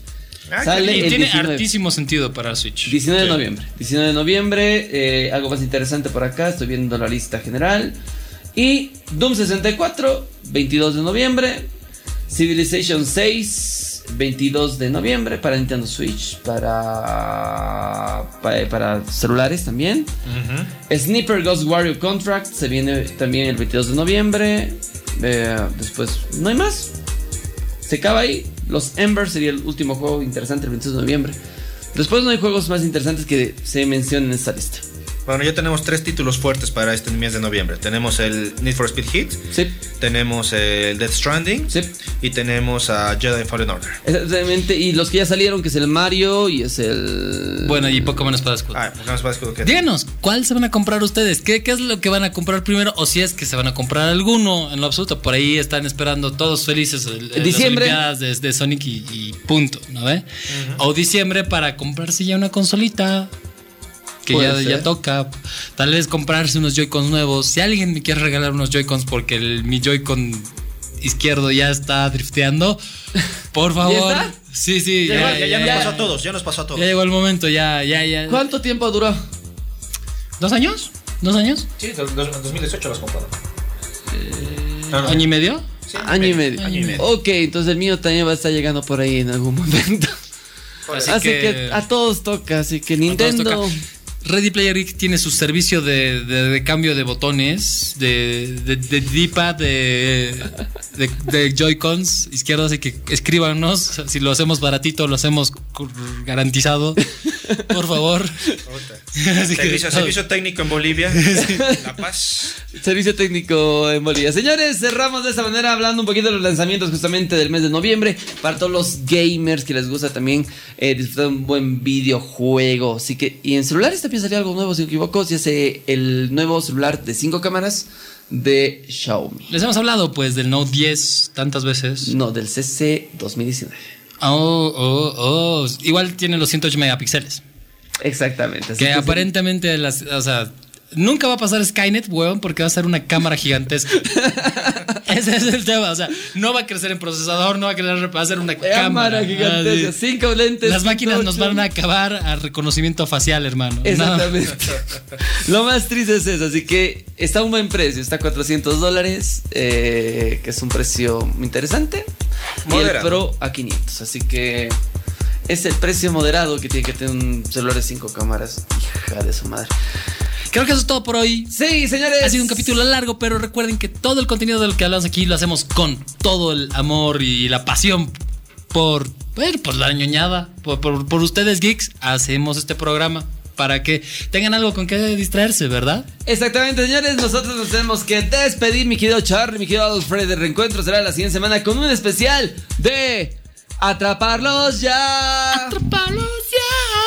Ah, Sale Y tiene 19. hartísimo sentido para Switch. 19 de Sí. noviembre. 19 de noviembre, eh, algo más interesante por acá, estoy viendo la lista general. Y Doom 64, 22 de noviembre. Civilization 6, 22 de noviembre para Nintendo Switch, para, para, para celulares también. Ujú. Sniper Ghost Warrior Contract se viene también el 22 de noviembre. Eh, después, no hay más. Se acaba ahí. Los Embers sería el último juego interesante el 22 de noviembre. Después no hay juegos más interesantes que se mencionen en esta lista. Bueno, ya tenemos tres títulos fuertes para este mes de noviembre. Tenemos el Need for Speed Heat, Sí, tenemos el Death Stranding sí. y tenemos a Jedi Fallen Order. Exactamente. Y los que ya salieron, que es el Mario y es el. Bueno, y Pokémon Espada Escudo. Ah, Pokémon Espada Escudo. Díganos, ¿cuál se van a comprar ustedes? ¿Qué, ¿Qué es lo que van a comprar primero? O si es que se van a comprar alguno en lo absoluto. Por ahí están esperando todos felices el, el- Diciembre. las Olimpiadas de, de Sonic y, y punto, ¿no ve? O diciembre para comprarse ya una consolita. Que ya, ya toca. Tal vez comprarse unos Joy-Cons nuevos. Si alguien me quiere regalar unos Joy-Cons porque el- mi Joy-Con izquierdo ya está drifteando, por favor. está? Sí, sí, Ya, ya, ya, ya ya- nos ya- pasó a todos, ya nos pasó a todos. ya llegó el momento, ya, ya, ya. ¿Cuánto tiempo duró? ¿Dos años? ¿Dos años? Sí, en 2018 las comprado. ¿Año y medio? Año y medio. Año y medio. Ok, entonces el mío también va a estar llegando por ahí en algún momento. Así, Así, que, que, a todos toca, así que a todos Nintendo. toca. Ready Player Geek tiene su servicio de, de- de cambio de botones, de, de, de D-pad, de, de, de Joy-Cons izquierdos, así que escríbanos. Si lo hacemos baratito, lo hacemos garantizado. Por favor. Así que- Servicio, servicio técnico en Bolivia. La Paz. Servicio técnico en Bolivia. Señores, cerramos de esta manera hablando un poquito de los lanzamientos justamente del mes de noviembre. Para todos los gamers que les gusta también eh, disfrutar un buen videojuego. Así que, y en celulares también salió algo nuevo, si no me equivoco. Se hace el nuevo celular de 5 cámaras de Xiaomi. Les hemos hablado pues del Note 10 tantas veces. No, del CC 2019. Oh, oh, oh. Igual tiene los 108 megapíxeles. Exactamente. así Que que aparentemente, las, o sea, nunca va a pasar Skynet, weón, porque va a ser una cámara gigantesca. Ese es el tema. O sea, no va a crecer en procesador, no va a crecer, va a ser una cámara. Cámara gigantesca, cinco lentes. Las máquinas nos van a acabar a reconocimiento facial, hermano. Exactamente. Lo más triste es eso, así que está a un buen precio, está a 400 dólares, eh, que es un precio interesante. Y el Moderado. Pro a 500, así que es el precio moderado que tiene que tener un celular de 5 cámaras. Hija de su madre. Creo que eso es todo por hoy. Sí, señores. Ha sido un capítulo largo, pero recuerden que todo el contenido del que hablamos aquí lo hacemos con todo el amor y la pasión por, bueno, por la ñoñada, por, por- por ustedes geeks. Hacemos este programa para que tengan algo con que distraerse, ¿verdad? Exactamente, señores, nosotros nos tenemos que despedir, mi querido Charlie, mi querido Alfred. El reencuentro será la siguiente semana con un especial de Atraparlos ya.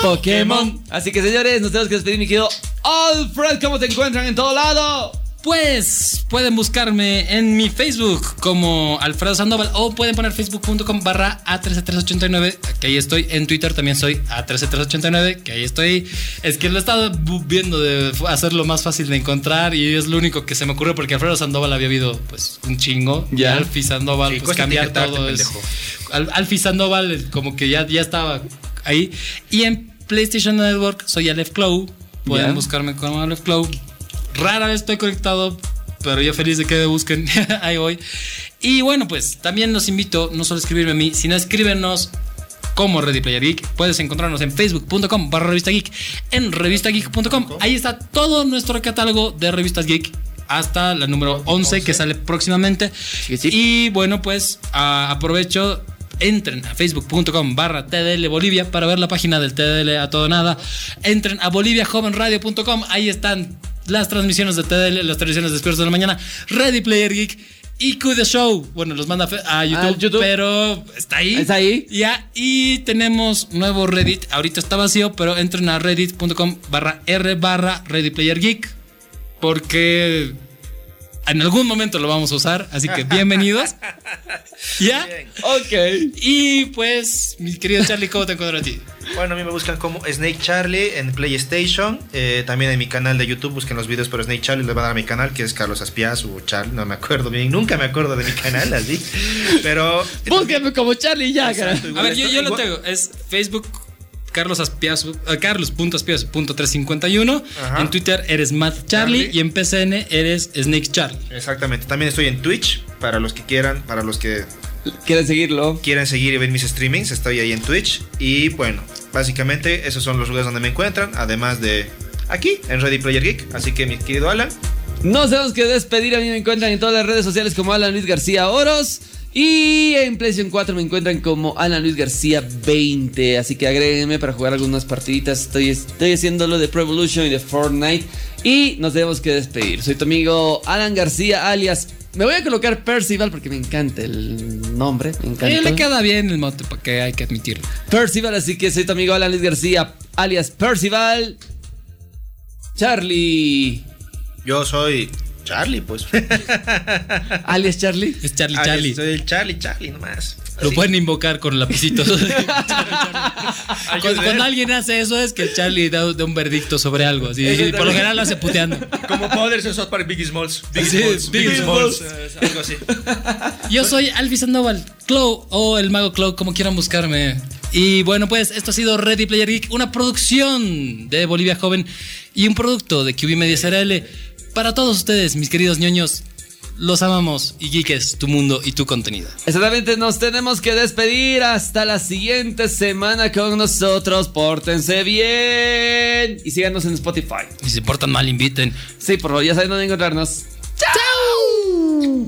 Pokémon. Así que, señores, nos tenemos que despedir, mi querido Alfred. ¿Cómo te encuentran en todo lado? Pues pueden buscarme en mi Facebook como Alfredo Sandoval o pueden poner facebook.com barra A13389, que ahí estoy. En Twitter también soy A13389, que ahí estoy. Es que lo he estado viendo de hacerlo más fácil de encontrar y es lo único que se me ocurrió porque Alfredo Sandoval había habido pues un chingo. Ya. Y Alfi Sandoval, Sí, pues cambiar todo es- pendejo. Al- Alfi Sandoval como que ya, ya estaba ahí. Y en PlayStation Network soy Aleph Clow. Pueden Ya. buscarme como Aleph Clow. Rara vez estoy conectado, pero yo feliz de que me busquen. ahí voy. Y bueno, pues también los invito no solo a escribirme a mí, sino a escríbenos como Ready Player Geek. Puedes encontrarnos en facebook.com barra revista geek, en revistageek.com. Ahí está todo nuestro catálogo de revistas geek. Hasta la número 11 que sale próximamente. Sí, sí. Y bueno, pues ah, aprovecho. Entren a facebook.com barra TDL Bolivia para ver la página del TDL a todo nada. Entren a boliviajovenradio.com. Ahí están las transmisiones de TDL, las transmisiones despiertos de la mañana. Ready Player Geek y Q The Show. Bueno, los manda a fe- a YouTube, YouTube. pero está ahí. Está ahí. Ya, y tenemos nuevo Reddit. Ahorita está vacío, pero entren a reddit.com barra R barra Ready Player Geek. Porque en algún momento lo vamos a usar. Así que bienvenidos. ¿Ya? Ok. Y pues, mi querido Charlie, ¿cómo te encuentro a ti? Bueno, a mí me buscan como Snake Charlie en PlayStation. Eh, también en mi canal de YouTube busquen los videos por Snake Charlie. Les va a dar a mi canal que es Carlos Aspiaz o Charlie. No me acuerdo bien. Nunca me acuerdo de mi canal así. Pero. Búsqueme como Charlie ya, cara. A ver, yo, lo tengo. Es Facebook. Carlos Aspiazu, eh, Carlos.aspiazu.351. Ajá. En Twitter eres Matt Charlie, Charlie. y en PCN eres Snake Charlie. Exactamente. También estoy en Twitch para los que quieran, para los que ¿Quieren seguirlo? quieren seguir y ver mis streamings. Estoy ahí en Twitch. Y bueno, básicamente esos son los lugares donde me encuentran. Además de aquí, en Ready Player Geek. Así que mi querido Alan. Nos tenemos que despedir. A mí me encuentran en todas las redes sociales como Alan Luis García Oros. Y en PlayStation 4 me encuentran como Alan Luis García 20. Así que agréguenme para jugar algunas partiditas. Estoy, estoy haciendo lo de Pro Evolution y de Fortnite. Y nos tenemos que despedir. Soy tu amigo Alan García, alias. Me voy a colocar Percival porque me encanta el nombre. Me encanta. Eh, le queda bien el mote, porque hay que admitirlo. Percival, así que soy tu amigo Alan Luis García, alias Percival. Charlie. Yo soy Charlie, pues. Alias Charlie. Es Charlie Charlie. Soy el Charlie, Charlie nomás. Lo Así. pueden invocar con lapicitos. cuando, cuando alguien hace eso es que el Charlie da, da un verdicto sobre algo. Así, y por lo general lo hace puteando. Como Powders en South Park, Biggie Smalls. Biggie Sí, Smalls. Biggie Biggie Smalls. Smalls. eh, algo así. Yo soy Alfie Sandoval, Clow o el mago Clow, como quieran buscarme. Y bueno, pues esto ha sido Ready Player Geek, una producción de Bolivia Joven y un producto de QB Media SRL. Para todos ustedes, mis queridos ñoños, los amamos y geekes, tu mundo y tu contenido. Exactamente, nos tenemos que despedir hasta la siguiente semana con nosotros. Pórtense bien y síganos en Spotify. Si se portan mal, inviten. Sí, por favor, ya saben dónde encontrarnos.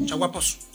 Chao, guapos.